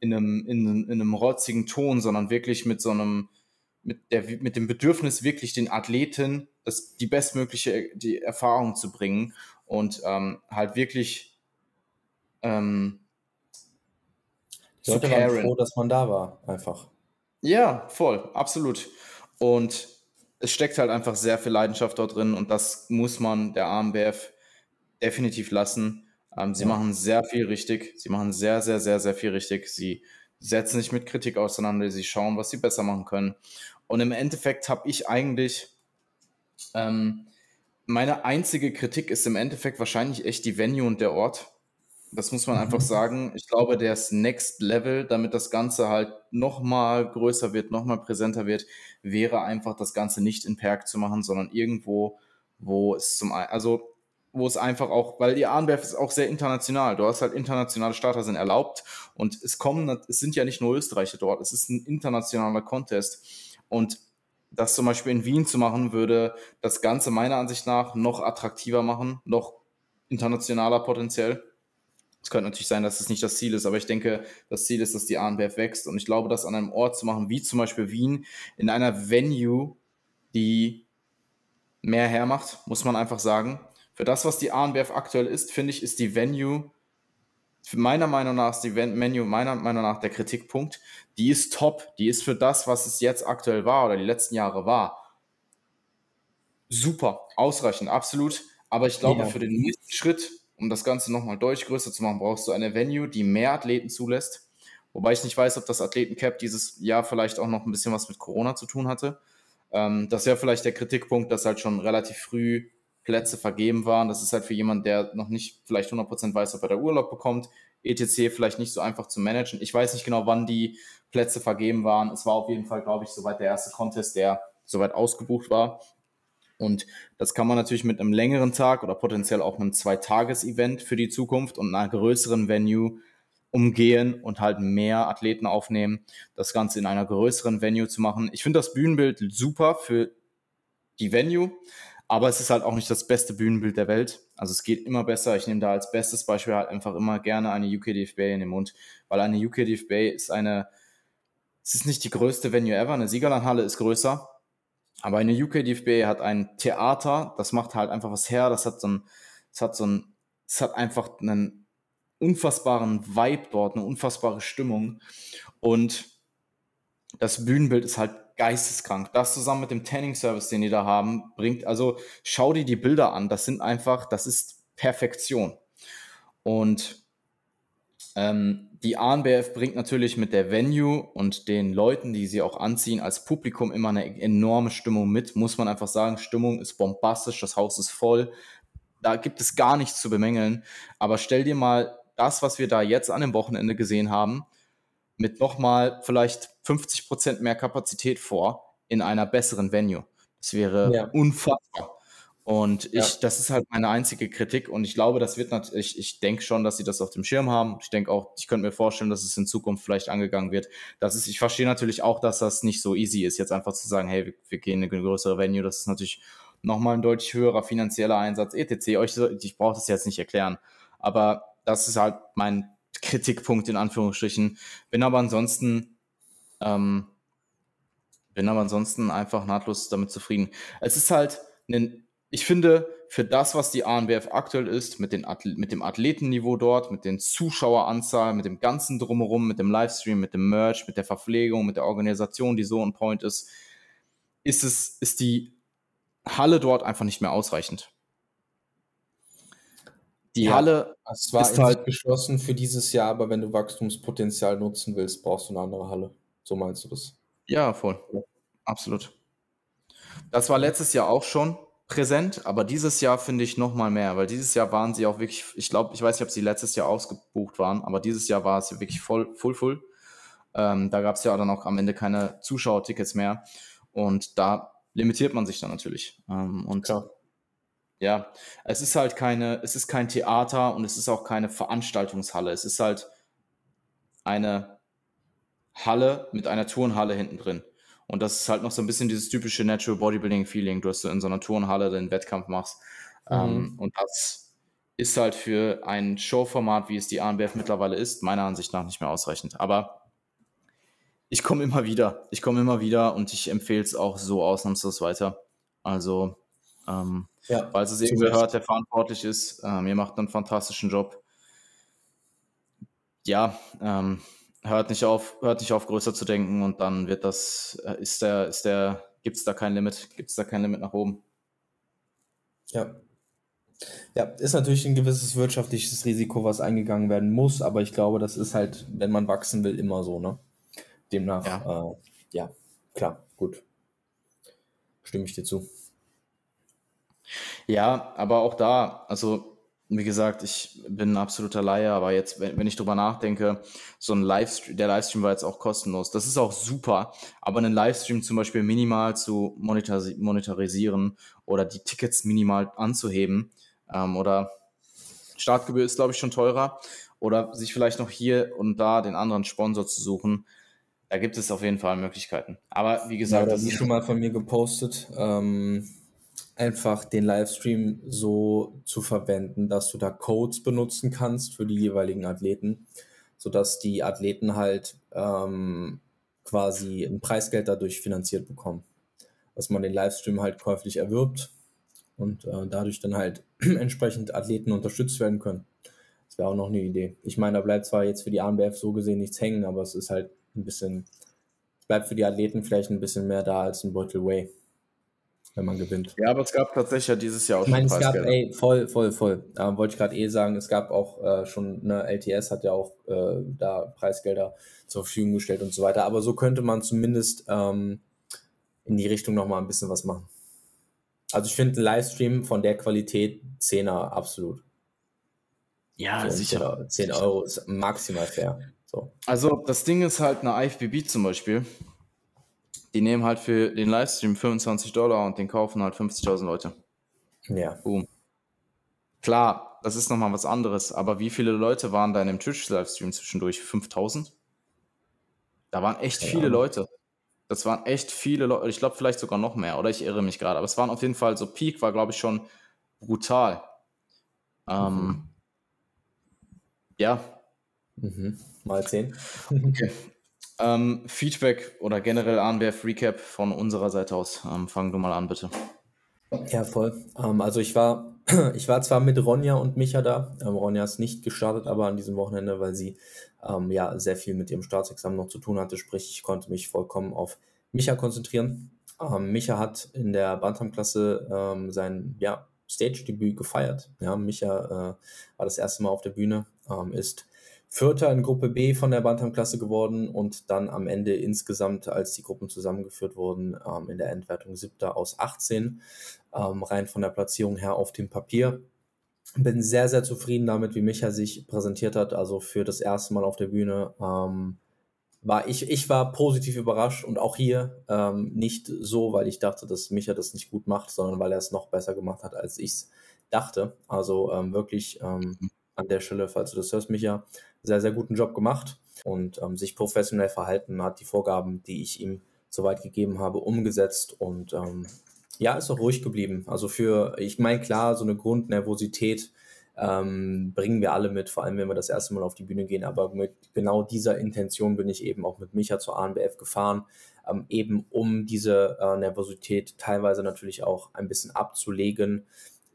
in einem, in, in einem rotzigen Ton, sondern wirklich mit so einem, mit, der, mit dem Bedürfnis, wirklich den Athleten das, die bestmögliche die Erfahrung zu bringen und ähm, halt wirklich ähm, die Leute waren froh, dass man da war, einfach. Ja, voll, absolut. Und es steckt halt einfach sehr viel Leidenschaft dort drin und das muss man der AMBF definitiv lassen. Ähm, sie ja. machen sehr viel richtig. Sie machen sehr, sehr, sehr, sehr viel richtig. Sie setzen sich mit Kritik auseinander. Sie schauen, was sie besser machen können. Und im Endeffekt habe ich eigentlich ähm, meine einzige Kritik ist im Endeffekt wahrscheinlich echt die Venue und der Ort. Das muss man einfach mhm. sagen. Ich glaube, der ist Next Level, damit das Ganze halt noch mal größer wird, noch mal präsenter wird, wäre einfach das Ganze nicht in Perk zu machen, sondern irgendwo, wo es zum, also wo es einfach auch, weil die ANBF ist auch sehr international. Du hast halt internationale Starter sind erlaubt und es kommen, es sind ja nicht nur Österreicher dort, es ist ein internationaler Contest und das zum Beispiel in Wien zu machen, würde das Ganze meiner Ansicht nach noch attraktiver machen, noch internationaler potenziell Es könnte natürlich sein, dass es nicht das Ziel ist, aber ich denke, das Ziel ist, dass die ANBF wächst. Und ich glaube, das an einem Ort zu machen, wie zum Beispiel Wien, in einer Venue, die mehr hermacht, muss man einfach sagen. Für das, was die ANBF aktuell ist, finde ich, ist die Venue, meiner Meinung nach ist die Venue meiner Meinung nach der Kritikpunkt. Die ist top. Die ist für das, was es jetzt aktuell war oder die letzten Jahre war, super, ausreichend, absolut. Aber ich glaube, ja. für den nächsten Schritt, um das Ganze nochmal deutlich größer zu machen, brauchst du eine Venue, die mehr Athleten zulässt. Wobei ich nicht weiß, ob das Athletencap dieses Jahr vielleicht auch noch ein bisschen was mit Corona zu tun hatte. Ähm, das wäre vielleicht der Kritikpunkt, dass halt schon relativ früh Plätze vergeben waren. Das ist halt für jemanden, der noch nicht vielleicht 100% weiß, ob er da Urlaub bekommt, etc. vielleicht nicht so einfach zu managen. Ich weiß nicht genau, wann die Plätze vergeben waren. Es war auf jeden Fall, glaube ich, soweit der erste Contest, der soweit ausgebucht war. Und das kann man natürlich mit einem längeren Tag oder potenziell auch einem Zweitages-Event für die Zukunft und einer größeren Venue umgehen und halt mehr Athleten aufnehmen, das Ganze in einer größeren Venue zu machen. Ich finde das Bühnenbild super für die Venue, aber es ist halt auch nicht das beste Bühnenbild der Welt. Also es geht immer besser. Ich nehme da als bestes Beispiel halt einfach immer gerne eine UKDF Bay in den Mund, weil eine UKDF Bay ist eine, es ist nicht die größte Venue ever. Eine Siegerlandhalle ist größer, aber eine UKDFB hat ein Theater, das macht halt einfach was her, das hat so ein, das hat so ein, es hat einfach einen unfassbaren Vibe dort, eine unfassbare Stimmung und das Bühnenbild ist halt geisteskrank. Das zusammen mit dem Tanning-Service, den die da haben, bringt, also schau dir die Bilder an, das sind einfach, das ist Perfektion. Und ähm, die ANBF bringt natürlich mit der Venue und den Leuten, die sie auch anziehen, als Publikum immer eine enorme Stimmung mit. Muss man einfach sagen, Stimmung ist bombastisch, das Haus ist voll. Da gibt es gar nichts zu bemängeln. Aber stell dir mal das, was wir da jetzt an dem Wochenende gesehen haben, mit nochmal vielleicht 50 Prozent mehr Kapazität vor in einer besseren Venue. Das wäre ja. unfassbar. Und ich, ja. das ist halt meine einzige Kritik. Und ich glaube, das wird natürlich, ich, ich denke schon, dass sie das auf dem Schirm haben. Ich denke auch, ich könnte mir vorstellen, dass es in Zukunft vielleicht angegangen wird. Das ist, ich verstehe natürlich auch, dass das nicht so easy ist, jetzt einfach zu sagen, hey, wir, wir gehen in eine größere Venue. Das ist natürlich nochmal ein deutlich höherer finanzieller Einsatz, etc. Euch, ich brauche das jetzt nicht erklären. Aber das ist halt mein Kritikpunkt in Anführungsstrichen. Bin aber ansonsten, ähm, bin aber ansonsten einfach nahtlos damit zufrieden. Es ist halt ein ich finde, für das, was die ANBF aktuell ist, mit, den Ath mit dem Athletenniveau dort, mit den Zuschaueranzahl, mit dem ganzen Drumherum, mit dem Livestream, mit dem Merch, mit der Verpflegung, mit der Organisation, die so on point ist, ist es, ist die Halle dort einfach nicht mehr ausreichend. Die ja, Halle es war ist halt geschlossen für dieses Jahr, aber wenn du Wachstumspotenzial nutzen willst, brauchst du eine andere Halle. So meinst du das? Ja, voll. Absolut. Das war letztes Jahr auch schon präsent, aber dieses Jahr finde ich noch mal mehr, weil dieses Jahr waren sie auch wirklich, ich glaube, ich weiß nicht, ob sie letztes Jahr ausgebucht waren, aber dieses Jahr war es wirklich voll, full, full. Ähm, da gab es ja dann auch am Ende keine Zuschauertickets mehr und da limitiert man sich dann natürlich. Ähm, und Klar. ja, es ist halt keine, es ist kein Theater und es ist auch keine Veranstaltungshalle. Es ist halt eine Halle mit einer Turnhalle hinten drin. Und das ist halt noch so ein bisschen dieses typische Natural Bodybuilding-Feeling, dass du in so einer Turnhalle den Wettkampf machst. Mhm. Ähm, und das ist halt für ein Showformat, wie es die ANBF mittlerweile ist, meiner Ansicht nach nicht mehr ausreichend. Aber ich komme immer wieder. Ich komme immer wieder und ich empfehle es auch so ausnahmslos weiter. Also, ähm, ja, falls es irgendwer hört, der verantwortlich ist, ähm, ihr macht einen fantastischen Job. Ja, ähm, hört nicht auf, hört nicht auf, größer zu denken und dann wird das, äh, ist der, ist der, gibt es da kein Limit, gibt es da kein Limit nach oben. Ja. Ja, ist natürlich ein gewisses wirtschaftliches Risiko, was eingegangen werden muss, aber ich glaube, das ist halt, wenn man wachsen will, immer so, ne? Demnach, ja, äh, ja klar, gut. Stimme ich dir zu. Ja, aber auch da, also wie gesagt, ich bin ein absoluter Laie, aber jetzt, wenn, wenn ich drüber nachdenke, so ein Livestream, der Livestream war jetzt auch kostenlos. Das ist auch super, aber einen Livestream zum Beispiel minimal zu monetarisieren oder die Tickets minimal anzuheben ähm, oder Startgebühr ist, glaube ich, schon teurer oder sich vielleicht noch hier und da den anderen Sponsor zu suchen. Da gibt es auf jeden Fall Möglichkeiten. Aber wie gesagt, ja, das ist schon mal von mir gepostet. Ähm einfach den Livestream so zu verwenden, dass du da Codes benutzen kannst für die jeweiligen Athleten, sodass die Athleten halt ähm, quasi ein Preisgeld dadurch finanziert bekommen. Dass man den Livestream halt käuflich erwirbt und äh, dadurch dann halt entsprechend Athleten unterstützt werden können. Das wäre auch noch eine Idee. Ich meine, da bleibt zwar jetzt für die ANBF so gesehen nichts hängen, aber es ist halt ein bisschen, es bleibt für die Athleten vielleicht ein bisschen mehr da als ein Beutel Way, wenn man gewinnt. Ja, aber es gab tatsächlich ja dieses Jahr auch ich meine, es gab, ey, voll, voll, voll. Ähm, wollte ich gerade eh sagen, es gab auch äh, schon, eine LTS hat ja auch äh, da Preisgelder zur Verfügung gestellt und so weiter. Aber so könnte man zumindest ähm, in die Richtung nochmal ein bisschen was machen. Also ich finde ein Livestream von der Qualität 10er absolut. Ja, so sicher. 10 Euro ist maximal fair. So. Also das Ding ist halt eine IFBB zum Beispiel. Die nehmen halt für den Livestream 25 Dollar und den kaufen halt 50.000 Leute. Ja. Boom. Klar, das ist nochmal was anderes, aber wie viele Leute waren da in dem Twitch-Livestream zwischendurch? 5000? Da waren echt ja. viele Leute. Das waren echt viele Leute. Ich glaube, vielleicht sogar noch mehr, oder ich irre mich gerade. Aber es waren auf jeden Fall so, Peak war, glaube ich, schon brutal. Ähm, mhm. Ja. Mhm. Mal 10. okay. Ähm, Feedback oder generell Anwerf Recap von unserer Seite aus. Ähm, fang du mal an, bitte. Ja, voll. Ähm, also ich war, ich war zwar mit Ronja und Micha da. Ähm, Ronja ist nicht gestartet, aber an diesem Wochenende, weil sie ähm, ja sehr viel mit ihrem Staatsexamen noch zu tun hatte. Sprich, ich konnte mich vollkommen auf Micha konzentrieren. Ähm, Micha hat in der Bantam-Klasse ähm, sein ja, Stage-Debüt gefeiert. Ja, Micha äh, war das erste Mal auf der Bühne, ist Vierter in Gruppe B von der Bantam-Klasse geworden und dann am Ende insgesamt, als die Gruppen zusammengeführt wurden, ähm, in der Endwertung siebter aus 18, ähm, rein von der Platzierung her auf dem Papier. Bin sehr, sehr zufrieden damit, wie Micha sich präsentiert hat, also für das erste Mal auf der Bühne. Ähm, war ich, ich war positiv überrascht und auch hier ähm, nicht so, weil ich dachte, dass Micha das nicht gut macht, sondern weil er es noch besser gemacht hat, als ich es dachte. Also ähm, wirklich ähm, an der Stelle, falls du das hörst, Micha, sehr, sehr guten Job gemacht und ähm, sich professionell verhalten, hat die Vorgaben, die ich ihm soweit gegeben habe, umgesetzt und ähm, ja, ist auch ruhig geblieben. Also für, ich meine, klar, so eine Grundnervosität ähm, bringen wir alle mit, vor allem wenn wir das erste Mal auf die Bühne gehen. Aber mit genau dieser Intention bin ich eben auch mit Micha zur ANBF gefahren, ähm, eben um diese äh, Nervosität teilweise natürlich auch ein bisschen abzulegen,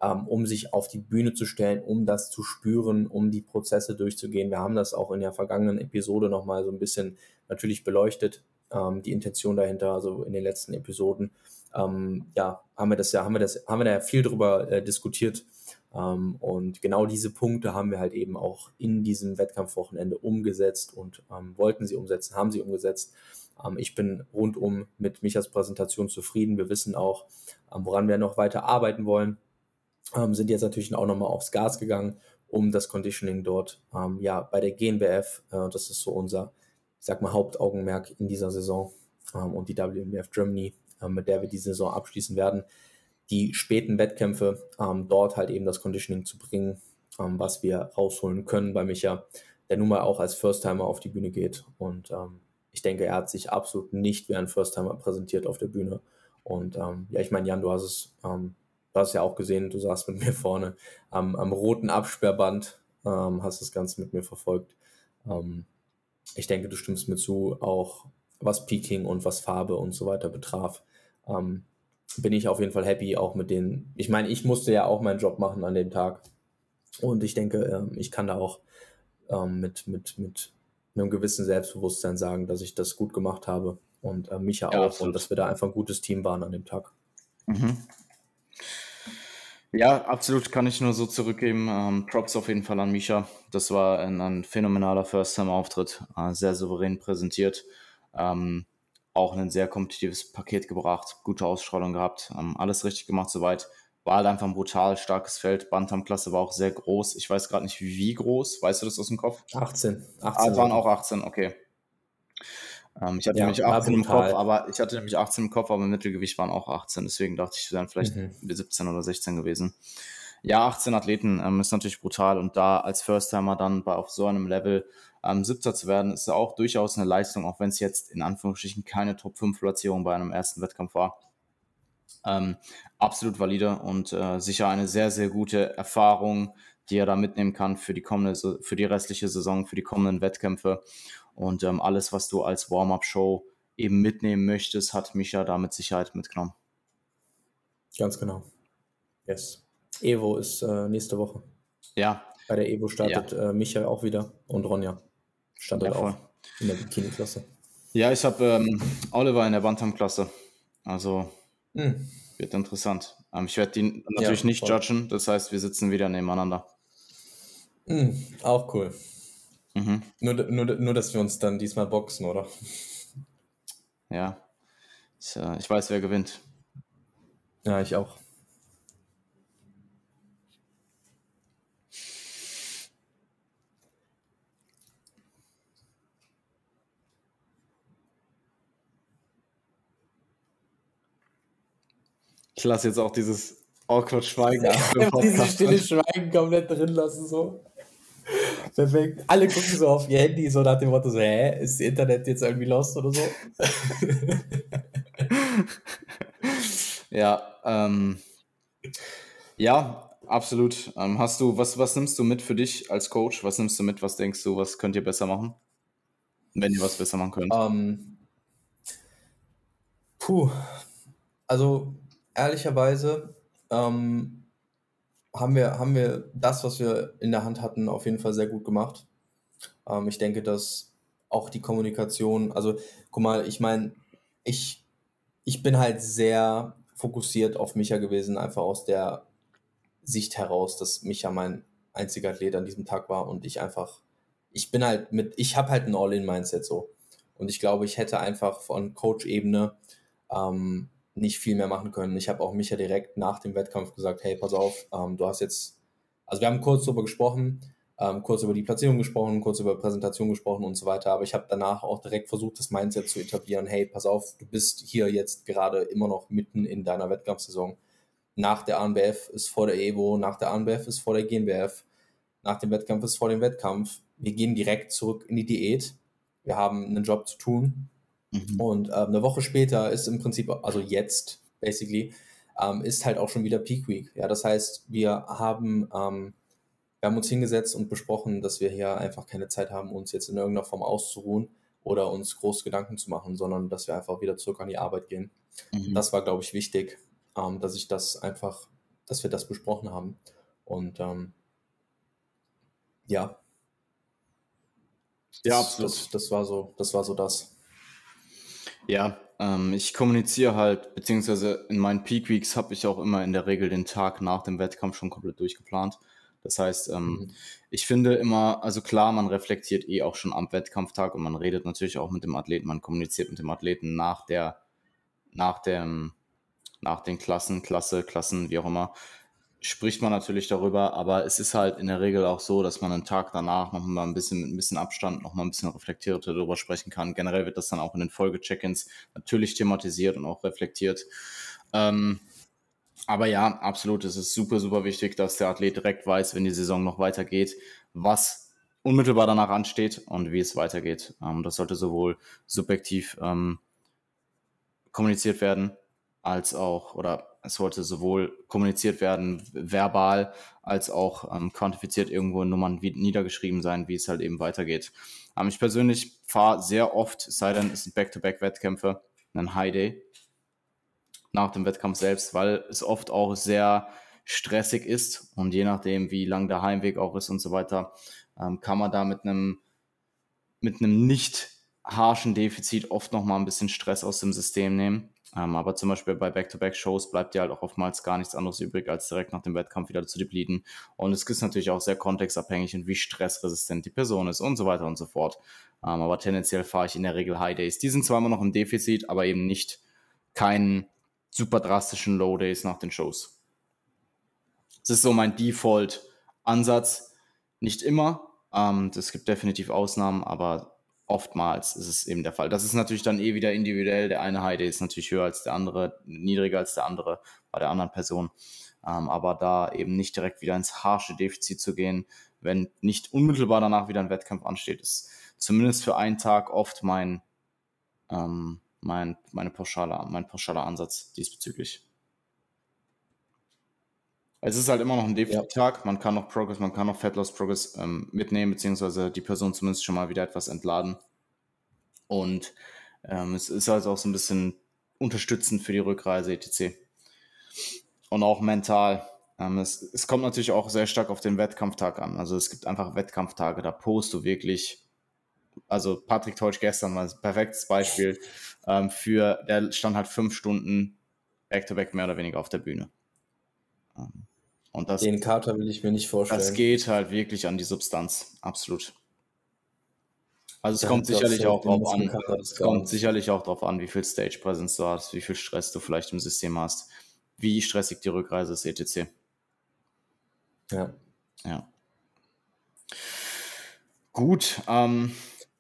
ähm, um sich auf die Bühne zu stellen, um das zu spüren, um die Prozesse durchzugehen. Wir haben das auch in der vergangenen Episode nochmal so ein bisschen natürlich beleuchtet, ähm, die Intention dahinter, also in den letzten Episoden. Ähm, ja, haben wir das ja, haben wir das, haben wir da ja viel drüber äh, diskutiert. Ähm, und genau diese Punkte haben wir halt eben auch in diesem Wettkampfwochenende umgesetzt und ähm, wollten sie umsetzen, haben sie umgesetzt. Ähm, ich bin rundum mit Michas Präsentation zufrieden. Wir wissen auch, woran wir noch weiter arbeiten wollen ähm, sind jetzt natürlich auch nochmal aufs Gas gegangen, um das Conditioning dort ähm, ja bei der GNBF, äh, das ist so unser, ich sag mal, Hauptaugenmerk in dieser Saison ähm, und die WNBF Germany, äh, mit der wir die Saison abschließen werden, die späten Wettkämpfe ähm, dort halt eben das Conditioning zu bringen, ähm, was wir rausholen können bei Micha, der nun mal auch als First-Timer auf die Bühne geht und ähm, ich denke, er hat sich absolut nicht wie ein First-Timer präsentiert auf der Bühne. Und ähm, ja, ich meine, Jan, du hast es ähm, du hast ja auch gesehen, du saßt mit mir vorne am, am roten Absperrband, ähm, hast das Ganze mit mir verfolgt. Ähm, ich denke, du stimmst mir zu, auch was Peaking und was Farbe und so weiter betraf. Ähm, bin ich auf jeden Fall happy, auch mit den. Ich meine, ich musste ja auch meinen Job machen an dem Tag. Und ich denke, ähm, ich kann da auch ähm, mit, mit, mit einem gewissen Selbstbewusstsein sagen, dass ich das gut gemacht habe. Und äh, Micha ja, auch. Absolut. Und dass wir da einfach ein gutes Team waren an dem Tag. Mhm. Ja, absolut, kann ich nur so zurückgeben. Ähm, Props auf jeden Fall an Misha. Das war ein, ein phänomenaler First-Time-Auftritt, äh, sehr souverän präsentiert. Ähm, auch ein sehr kompetitives Paket gebracht, gute Ausstrahlung gehabt, ähm, alles richtig gemacht soweit. War halt einfach ein brutal starkes Feld. Bantam-Klasse war auch sehr groß. Ich weiß gerade nicht, wie groß. Weißt du das aus dem Kopf? 18. 18 ah, waren auch 18, okay. Ähm, ich hatte ja, nämlich 18 im Kopf, aber ich hatte nämlich 18 im Kopf, aber Mittelgewicht waren auch 18, deswegen dachte ich, es wären vielleicht mhm. 17 oder 16 gewesen. Ja, 18 Athleten ähm, ist natürlich brutal und da als First-Timer dann bei auf so einem Level ähm, 17 zu werden, ist auch durchaus eine Leistung, auch wenn es jetzt in Anführungsstrichen keine Top-5-Platzierung bei einem ersten Wettkampf war. Ähm, absolut valide und äh, sicher eine sehr, sehr gute Erfahrung, die er da mitnehmen kann für die kommende, für die restliche Saison, für die kommenden Wettkämpfe. Und ähm, alles, was du als Warm-up-Show eben mitnehmen möchtest, hat Micha da mit Sicherheit mitgenommen. Ganz genau. Yes. Evo ist äh, nächste Woche. Ja. Bei der Evo startet ja. äh, Micha auch wieder und Ronja startet ja, auch in der Bikini-Klasse. Ja, ich habe ähm, Oliver in der Bantam-Klasse. Also hm. wird interessant. Ähm, ich werde die natürlich ja, nicht voll. judgen, das heißt, wir sitzen wieder nebeneinander. Hm, auch cool. Mhm. Nur, nur, nur, dass wir uns dann diesmal boxen, oder? Ja. Ich, äh, ich weiß, wer gewinnt. Ja, ich auch. Ich lasse jetzt auch dieses awkward Schweigen. Ja, dieses stille Schweigen komplett drin lassen, so. Perfekt. Alle gucken so auf ihr Handy, so nach dem Motto, so, hä, ist das Internet jetzt irgendwie lost oder so? ja, ähm, ja, absolut. Ähm, hast du, was, was nimmst du mit für dich als Coach? Was nimmst du mit? Was denkst du, was könnt ihr besser machen? Wenn ihr was besser machen könnt. Ähm, puh. Also, ehrlicherweise, ähm, haben wir, haben wir das, was wir in der Hand hatten, auf jeden Fall sehr gut gemacht. Ähm, ich denke, dass auch die Kommunikation, also guck mal, ich meine, ich, ich bin halt sehr fokussiert auf Micha gewesen, einfach aus der Sicht heraus, dass Micha mein einziger Athlet an diesem Tag war und ich einfach, ich bin halt mit, ich habe halt ein All-in-Mindset so. Und ich glaube, ich hätte einfach von Coach-Ebene ähm, nicht viel mehr machen können. Ich habe auch Micha direkt nach dem Wettkampf gesagt, hey, pass auf, ähm, du hast jetzt, also wir haben kurz darüber gesprochen, ähm, kurz über die Platzierung gesprochen, kurz über Präsentation gesprochen und so weiter, aber ich habe danach auch direkt versucht, das Mindset zu etablieren, hey, pass auf, du bist hier jetzt gerade immer noch mitten in deiner Wettkampfsaison. Nach der ANBF ist vor der EVO, nach der ANBF ist vor der GNBF, nach dem Wettkampf ist vor dem Wettkampf. Wir gehen direkt zurück in die Diät. Wir haben einen Job zu tun. Mhm. Und äh, eine Woche später ist im Prinzip, also jetzt, basically, ähm, ist halt auch schon wieder Peak Week. Ja, das heißt, wir haben, ähm, wir haben uns hingesetzt und besprochen, dass wir hier einfach keine Zeit haben, uns jetzt in irgendeiner Form auszuruhen oder uns groß Gedanken zu machen, sondern dass wir einfach wieder zurück an die Arbeit gehen. Mhm. Das war, glaube ich, wichtig, ähm, dass ich das einfach, dass wir das besprochen haben. Und ähm, ja. Ja, absolut. Das, das, war so, das war so das. Ja, ähm, ich kommuniziere halt, beziehungsweise in meinen Peak Weeks habe ich auch immer in der Regel den Tag nach dem Wettkampf schon komplett durchgeplant. Das heißt, ähm, mhm. ich finde immer, also klar, man reflektiert eh auch schon am Wettkampftag und man redet natürlich auch mit dem Athleten, man kommuniziert mit dem Athleten nach der, nach dem, nach den Klassen, Klasse, Klassen, wie auch immer, spricht man natürlich darüber, aber es ist halt in der Regel auch so, dass man einen Tag danach noch mal ein bisschen mit ein bisschen Abstand noch mal ein bisschen reflektierter darüber sprechen kann. Generell wird das dann auch in den Folge-Check-ins natürlich thematisiert und auch reflektiert. Ähm, aber ja, absolut, es ist super, super wichtig, dass der Athlet direkt weiß, wenn die Saison noch weitergeht, was unmittelbar danach ansteht und wie es weitergeht. Ähm, das sollte sowohl subjektiv ähm, kommuniziert werden, als auch, oder es sollte sowohl kommuniziert werden, verbal, als auch ähm, quantifiziert irgendwo in Nummern wie, niedergeschrieben sein, wie es halt eben weitergeht. Ähm, ich persönlich fahre sehr oft, sei denn es sind Back-to-Back-Wettkämpfe, einen High Day nach dem Wettkampf selbst, weil es oft auch sehr stressig ist und je nachdem, wie lang der Heimweg auch ist und so weiter, ähm, kann man da mit einem mit einem nicht harschen Defizit oft noch mal ein bisschen Stress aus dem System nehmen. Ähm, aber zum Beispiel bei Back-to-Back-Shows bleibt dir halt auch oftmals gar nichts anderes übrig, als direkt nach dem Wettkampf wieder zu depleten. Und es ist natürlich auch sehr kontextabhängig und wie stressresistent die Person ist und so weiter und so fort. Ähm, aber tendenziell fahre ich in der Regel High Days. Die sind zwar immer noch im Defizit, aber eben nicht keinen super drastischen Low Days nach den Shows. Das ist so mein Default-Ansatz. Nicht immer. Ähm, es gibt definitiv Ausnahmen, aber oftmals ist es eben der Fall. Das ist natürlich dann eh wieder individuell. Der eine Heide ist natürlich höher als der andere, niedriger als der andere bei der anderen Person. Ähm, aber da eben nicht direkt wieder ins harsche Defizit zu gehen, wenn nicht unmittelbar danach wieder ein Wettkampf ansteht, ist zumindest für einen Tag oft mein, ähm, mein, meine pauschale, mein pauschaler Ansatz diesbezüglich. Es ist halt immer noch ein Defizit-Tag. Man kann noch Progress, man kann noch Fat Loss Progress ähm, mitnehmen, beziehungsweise die Person zumindest schon mal wieder etwas entladen. Und ähm, es ist also auch so ein bisschen unterstützend für die Rückreise etc. Und auch mental. Ähm, es, es kommt natürlich auch sehr stark auf den Wettkampftag an. Also es gibt einfach Wettkampftage, da post du wirklich. Also Patrick Teutsch gestern war ein perfektes Beispiel ähm, für, der stand halt fünf Stunden back-to-back -back mehr oder weniger auf der Bühne. Und das, Den Kater will ich mir nicht vorstellen. Das geht halt wirklich an die Substanz, absolut. Also es kommt sicherlich auch drauf an. Es kommt sicherlich auch drauf an, wie viel Stage Presence du hast, wie viel Stress du vielleicht im System hast, wie stressig die Rückreise ist, etc. Ja. Ja. Gut. Ähm,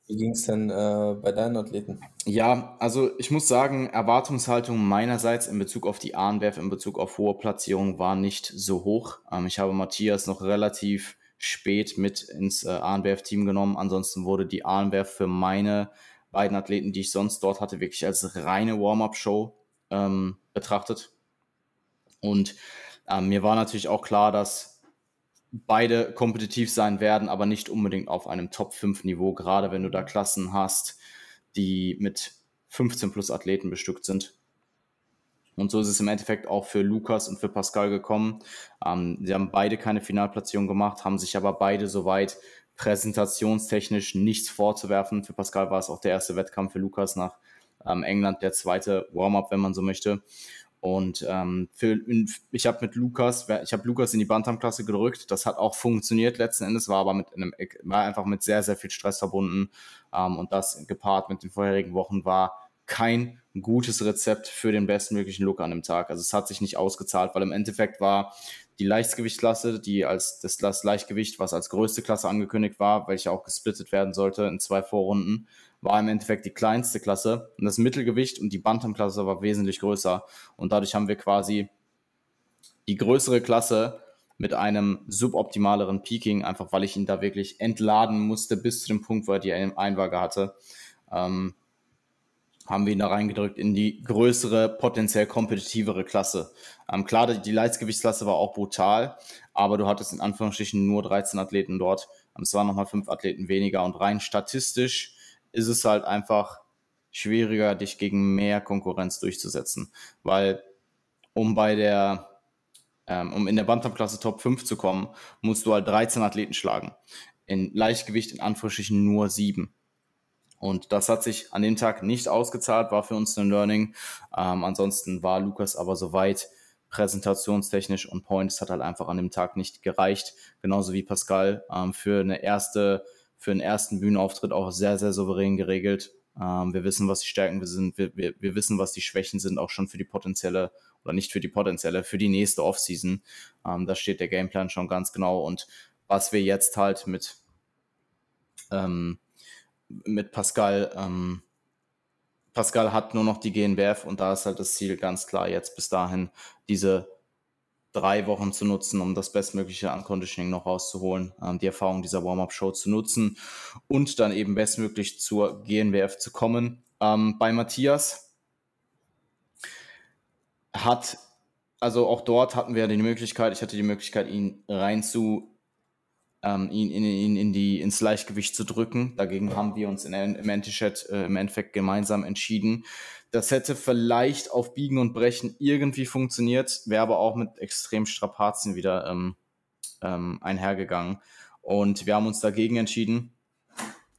wie ging es denn äh, bei deinen Athleten? Ja, also ich muss sagen, Erwartungshaltung meinerseits in Bezug auf die Arnwerf, in Bezug auf hohe Platzierung war nicht so hoch. Ähm, ich habe Matthias noch relativ spät mit ins äh, Arnwerf-Team genommen. Ansonsten wurde die Arnwerf für meine beiden Athleten, die ich sonst dort hatte, wirklich als reine Warm-up-Show ähm, betrachtet. Und ähm, mir war natürlich auch klar, dass beide kompetitiv sein werden, aber nicht unbedingt auf einem Top-5-Niveau, gerade wenn du da Klassen hast, die mit 15 plus Athleten bestückt sind. Und so ist es im Endeffekt auch für Lukas und für Pascal gekommen. Ähm, sie haben beide keine Finalplatzierung gemacht, haben sich aber beide soweit präsentationstechnisch nichts vorzuwerfen. Für Pascal war es auch der erste Wettkampf, für Lukas nach ähm, England der zweite Warm-up, wenn man so möchte. Und ähm, für, ich habe mit Lukas, ich habe Lukas in die Bantam-Klasse gedrückt. Das hat auch funktioniert letzten Endes, war aber mit einem, war einfach mit sehr, sehr viel Stress verbunden. Ähm, und das gepaart mit den vorherigen Wochen war kein gutes Rezept für den bestmöglichen Look an dem Tag. Also es hat sich nicht ausgezahlt, weil im Endeffekt war die Leichtgewichtsklasse, die als das, das Leichtgewicht, was als größte Klasse angekündigt war, welche auch gesplittet werden sollte in zwei Vorrunden, war im Endeffekt die kleinste Klasse. Und das Mittelgewicht und die Bantam-Klasse war wesentlich größer. Und dadurch haben wir quasi die größere Klasse mit einem suboptimaleren Peaking, einfach weil ich ihn da wirklich entladen musste bis zu dem Punkt, wo er die Einwaage hatte, ähm, haben wir ihn da reingedrückt in die größere, potenziell kompetitivere Klasse. Ähm, klar, die Leichtgewichtsklasse war auch brutal, aber du hattest in Anführungsstrichen nur 13 Athleten dort. Ähm, es waren nochmal fünf Athleten weniger und rein statistisch ist es halt einfach schwieriger, dich gegen mehr Konkurrenz durchzusetzen. Weil um bei der, ähm, um in der Bantamklasse Top 5 zu kommen, musst du halt 13 Athleten schlagen. In Leichtgewicht in Anführungsstrichen nur sieben. Und das hat sich an dem Tag nicht ausgezahlt, war für uns ein Learning. Ähm, ansonsten war Lukas aber soweit präsentationstechnisch und Points hat halt einfach an dem Tag nicht gereicht. Genauso wie Pascal ähm, für eine erste für den ersten Bühnenauftritt auch sehr, sehr souverän geregelt. Ähm, wir wissen, was die Stärken sind, wir, wir, wir wissen, was die Schwächen sind, auch schon für die potenzielle oder nicht für die potenzielle, für die nächste Offseason. Ähm, da steht der Gameplan schon ganz genau und was wir jetzt halt mit, ähm, mit Pascal, ähm, Pascal hat nur noch die GNBF und da ist halt das Ziel ganz klar jetzt bis dahin diese drei Wochen zu nutzen, um das bestmögliche Unconditioning noch rauszuholen, ähm, die Erfahrung dieser Warm-Up-Show zu nutzen und dann eben bestmöglich zur GNWF zu kommen. Ähm, bei Matthias hat, also auch dort hatten wir die Möglichkeit, ich hatte die Möglichkeit, ihn rein zu ähm, ihn, in, in, in die, ins Leichtgewicht zu drücken. Dagegen haben wir uns in, im, Endeffekt, äh, im Endeffekt gemeinsam entschieden. Das hätte vielleicht auf Biegen und Brechen irgendwie funktioniert, wäre aber auch mit extrem Strapazen wieder ähm, ähm, einhergegangen. Und wir haben uns dagegen entschieden,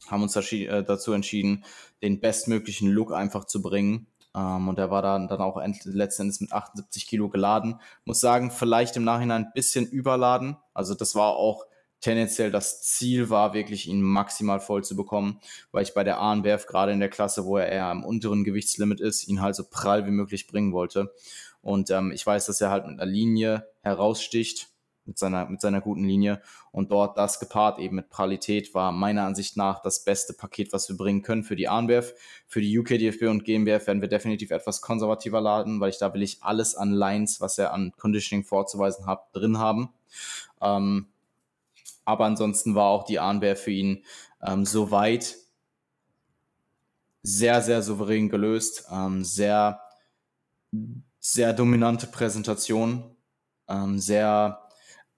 haben uns äh, dazu entschieden, den bestmöglichen Look einfach zu bringen. Ähm, und der war dann, dann auch letzten Endes mit 78 Kilo geladen. Muss sagen, vielleicht im Nachhinein ein bisschen überladen. Also das war auch tendenziell das Ziel war, wirklich ihn maximal voll zu bekommen, weil ich bei der Ahrenwerf gerade in der Klasse, wo er eher am unteren Gewichtslimit ist, ihn halt so prall wie möglich bringen wollte. Und ähm, ich weiß, dass er halt mit einer Linie heraussticht, mit seiner, mit seiner guten Linie. Und dort das gepaart eben mit Pralität war meiner Ansicht nach das beste Paket, was wir bringen können für die Ahrenwerf. Für die UKDFB und GmbF werden wir definitiv etwas konservativer laden, weil ich da will ich alles an Lines, was er an Conditioning vorzuweisen hat, drin haben. Ähm, aber ansonsten war auch die Arnwehr für ihn ähm, soweit sehr, sehr souverän gelöst. Ähm, sehr, sehr dominante Präsentation. Ähm, sehr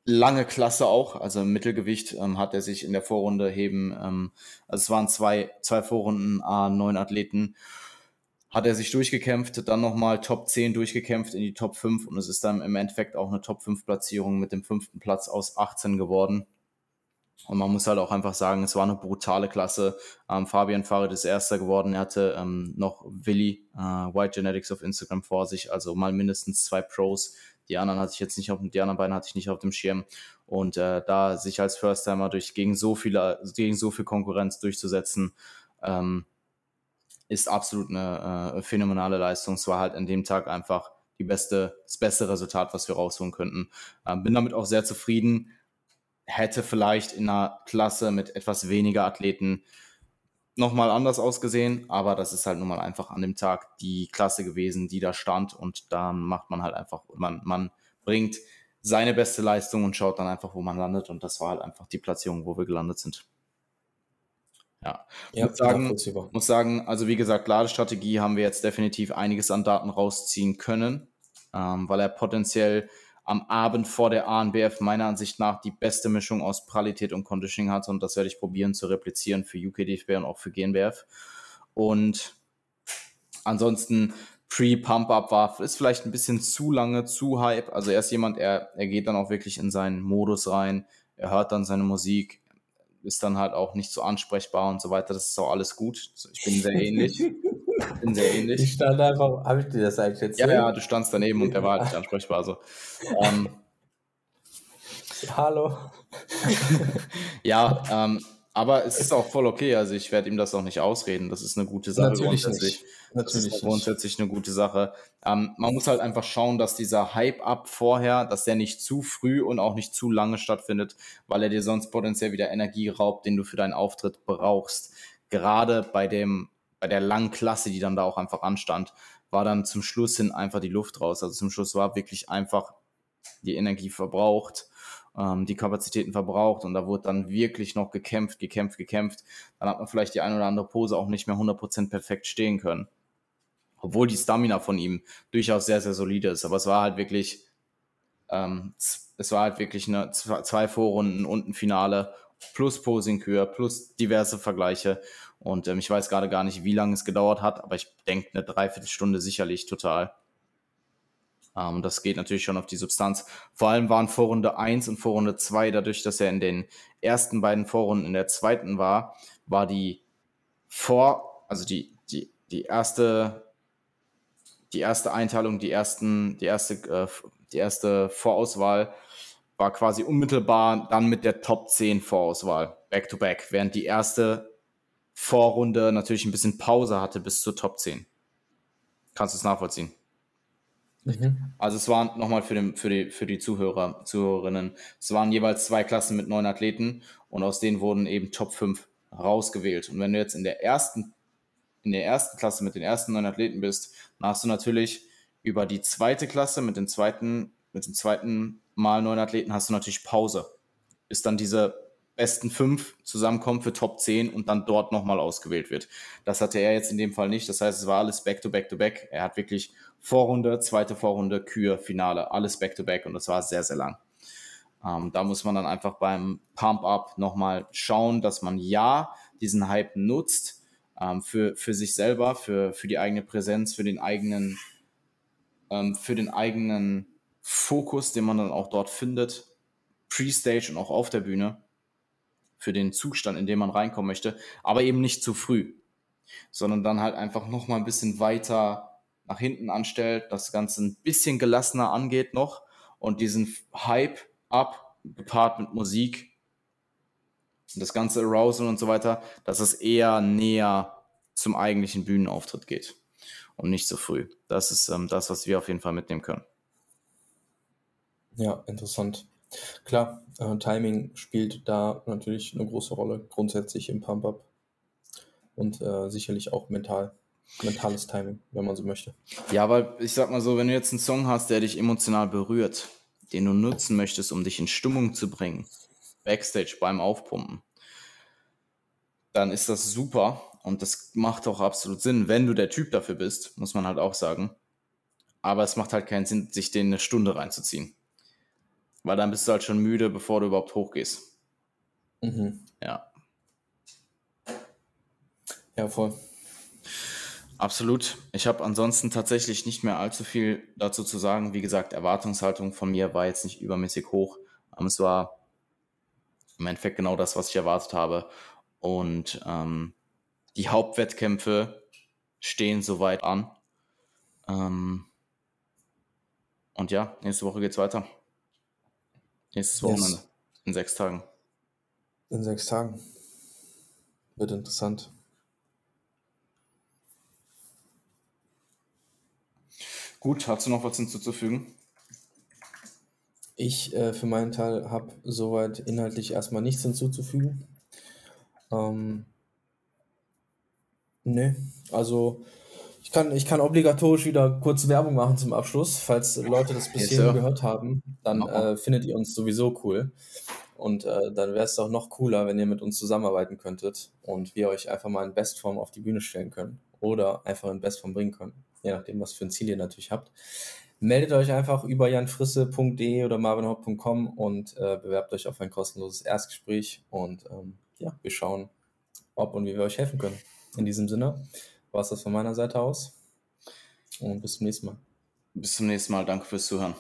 lange Klasse auch, also im Mittelgewicht ähm, hat er sich in der Vorrunde heben, ähm, also es waren zwei, zwei Vorrunden, A, neun Athleten, hat er sich durchgekämpft, dann nochmal Top 10 durchgekämpft in die Top 5 und es ist dann im Endeffekt auch eine Top 5 Platzierung mit dem fünften Platz aus 18 geworden. Und man muss halt auch einfach sagen, es war eine brutale Klasse. Ähm, Fabian Farid ist Erster geworden. Er hatte ähm, noch Willi, äh, White Genetics auf Instagram vor sich, also mal mindestens zwei Pros. Die anderen hatte ich jetzt nicht auf, die anderen beiden hatte ich nicht auf dem Schirm. Und äh, da sich als First-Timer durch gegen so viele, gegen so viel Konkurrenz durchzusetzen, ähm, ist absolut eine äh, phänomenale Leistung. Es war halt an dem Tag einfach die beste, das beste Resultat, was wir rausholen könnten. Ähm, bin damit auch sehr zufrieden. Hätte vielleicht in einer Klasse mit etwas weniger Athleten nochmal anders ausgesehen, aber das ist halt nun mal einfach an dem Tag die Klasse gewesen, die da stand und da macht man halt einfach, man, man bringt seine beste Leistung und schaut dann einfach, wo man landet und das war halt einfach die Platzierung, wo wir gelandet sind. Ja, ja muss, sagen, muss sagen, also wie gesagt, Ladestrategie haben wir jetzt definitiv einiges an Daten rausziehen können, ähm, weil er potenziell am Abend vor der ANBF meiner Ansicht nach die beste Mischung aus Pralität und Conditioning hat und das werde ich probieren zu replizieren für UKDFB und auch für GNBF. Und ansonsten Pre-Pump-Up war, ist vielleicht ein bisschen zu lange, zu hype. Also er ist jemand, er, er geht dann auch wirklich in seinen Modus rein, er hört dann seine Musik, ist dann halt auch nicht so ansprechbar und so weiter. Das ist auch alles gut. Ich bin sehr ähnlich. Ich bin sehr ähnlich. Ich stand einfach, habe ich dir das eigentlich jetzt? Ja, ja, du standst daneben und der war halt nicht ansprechbar. Also, ähm, Hallo. ja, ähm, aber es ist auch voll okay. Also ich werde ihm das auch nicht ausreden. Das ist eine gute Sache. Natürlich nicht. Natürlich das ist grundsätzlich eine gute Sache. Ähm, man muss halt einfach schauen, dass dieser Hype-Up vorher, dass der nicht zu früh und auch nicht zu lange stattfindet, weil er dir sonst potenziell wieder Energie raubt, den du für deinen Auftritt brauchst. Gerade bei dem, bei der langen Klasse, die dann da auch einfach anstand, war dann zum Schluss hin einfach die Luft raus. Also zum Schluss war wirklich einfach die Energie verbraucht ähm, die Kapazitäten verbraucht und da wurde dann wirklich noch gekämpft, gekämpft, gekämpft. Dann hat man vielleicht die eine oder andere Pose auch nicht mehr 100% perfekt stehen können. Obwohl die Stamina von ihm durchaus sehr, sehr solide ist. Aber es war halt wirklich, ähm, es war halt wirklich eine, zwei Vorrunden und ein Finale plus Posing-Kür plus diverse Vergleiche. Und ähm, ich weiß gerade gar nicht, wie lange es gedauert hat, aber ich denke eine Dreiviertelstunde sicherlich total. Ähm, das geht natürlich schon auf die Substanz. Vor allem waren Vorrunde 1 und Vorrunde 2, dadurch, dass er in den ersten beiden Vorrunden in der zweiten war, war die Vor, also die, die, die erste, die erste Einteilung, die ersten, die erste, äh, die erste Vorauswahl war quasi unmittelbar dann mit der Top 10 Vorauswahl, back to back, während die erste Vorrunde natürlich ein bisschen Pause hatte bis zur Top 10. Kannst du es nachvollziehen? Mhm. Also es waren nochmal für, für, die, für die Zuhörer, Zuhörerinnen, es waren jeweils zwei Klassen mit neun Athleten und aus denen wurden eben Top 5 rausgewählt. Und wenn du jetzt in der ersten, in der ersten Klasse mit den ersten neun Athleten bist, dann hast du natürlich über die zweite Klasse mit den zweiten, mit dem zweiten Mal neun Athleten hast du natürlich Pause. Ist dann diese besten fünf zusammenkommen für Top 10 und dann dort nochmal ausgewählt wird. Das hatte er jetzt in dem Fall nicht. Das heißt, es war alles back to back to back. Er hat wirklich Vorrunde, zweite Vorrunde, Kür, Finale, alles back to back und das war sehr, sehr lang. Ähm, da muss man dann einfach beim Pump-Up nochmal schauen, dass man ja diesen Hype nutzt ähm, für, für sich selber, für, für die eigene Präsenz, für den eigenen, ähm, für den eigenen Fokus, den man dann auch dort findet, Pre-Stage und auch auf der Bühne für den Zustand, in den man reinkommen möchte, aber eben nicht zu früh, sondern dann halt einfach noch mal ein bisschen weiter nach hinten anstellt, das Ganze ein bisschen gelassener angeht noch und diesen Hype ab, gepaart mit Musik, das ganze Arousal und so weiter, dass es eher näher zum eigentlichen Bühnenauftritt geht und nicht so früh. Das ist ähm, das, was wir auf jeden Fall mitnehmen können. Ja, interessant. Klar, äh, Timing spielt da natürlich eine große Rolle, grundsätzlich im Pump-Up und äh, sicherlich auch mental. Mentales Timing, wenn man so möchte. Ja, aber ich sag mal so, wenn du jetzt einen Song hast, der dich emotional berührt, den du nutzen möchtest, um dich in Stimmung zu bringen, Backstage beim Aufpumpen, dann ist das super und das macht auch absolut Sinn, wenn du der Typ dafür bist, muss man halt auch sagen. Aber es macht halt keinen Sinn, sich den eine Stunde reinzuziehen Weil dann bist du halt schon müde, bevor du überhaupt hochgehst. Mhm. Ja. Ja, voll. Absolut. Ich habe ansonsten tatsächlich nicht mehr allzu viel dazu zu sagen. Wie gesagt, Erwartungshaltung von mir war jetzt nicht übermäßig hoch. Aber es war im Endeffekt genau das, was ich erwartet habe. Und ähm, die Hauptwettkämpfe stehen soweit an. Ähm, und ja, nächste Woche geht's weiter. Nächstes Wochenende. Yes. In sechs Tagen. In sechs Tagen. Wird interessant. Gut, hast du noch was hinzuzufügen? Ich äh, für meinen Teil habe soweit inhaltlich erstmal nichts hinzuzufügen. Ähm, ne, also ich kann, ich kann obligatorisch wieder kurz Werbung machen zum Abschluss. Falls Leute das bis hierhin gehört haben, dann äh, findet ihr uns sowieso cool. Und äh, dann wäre es doch noch cooler, wenn ihr mit uns zusammenarbeiten könntet und wir euch einfach mal in Bestform auf die Bühne stellen können oder einfach in Bestform bringen können, je nachdem, was für ein Ziel ihr natürlich habt. Meldet euch einfach über janfrisse.de oder marvinhaupt.com und äh, bewerbt euch auf ein kostenloses Erstgespräch und ähm, ja, wir schauen, ob und wie wir euch helfen können. In diesem Sinne war es das von meiner Seite aus und bis zum nächsten Mal. Bis zum nächsten Mal. Danke fürs Zuhören.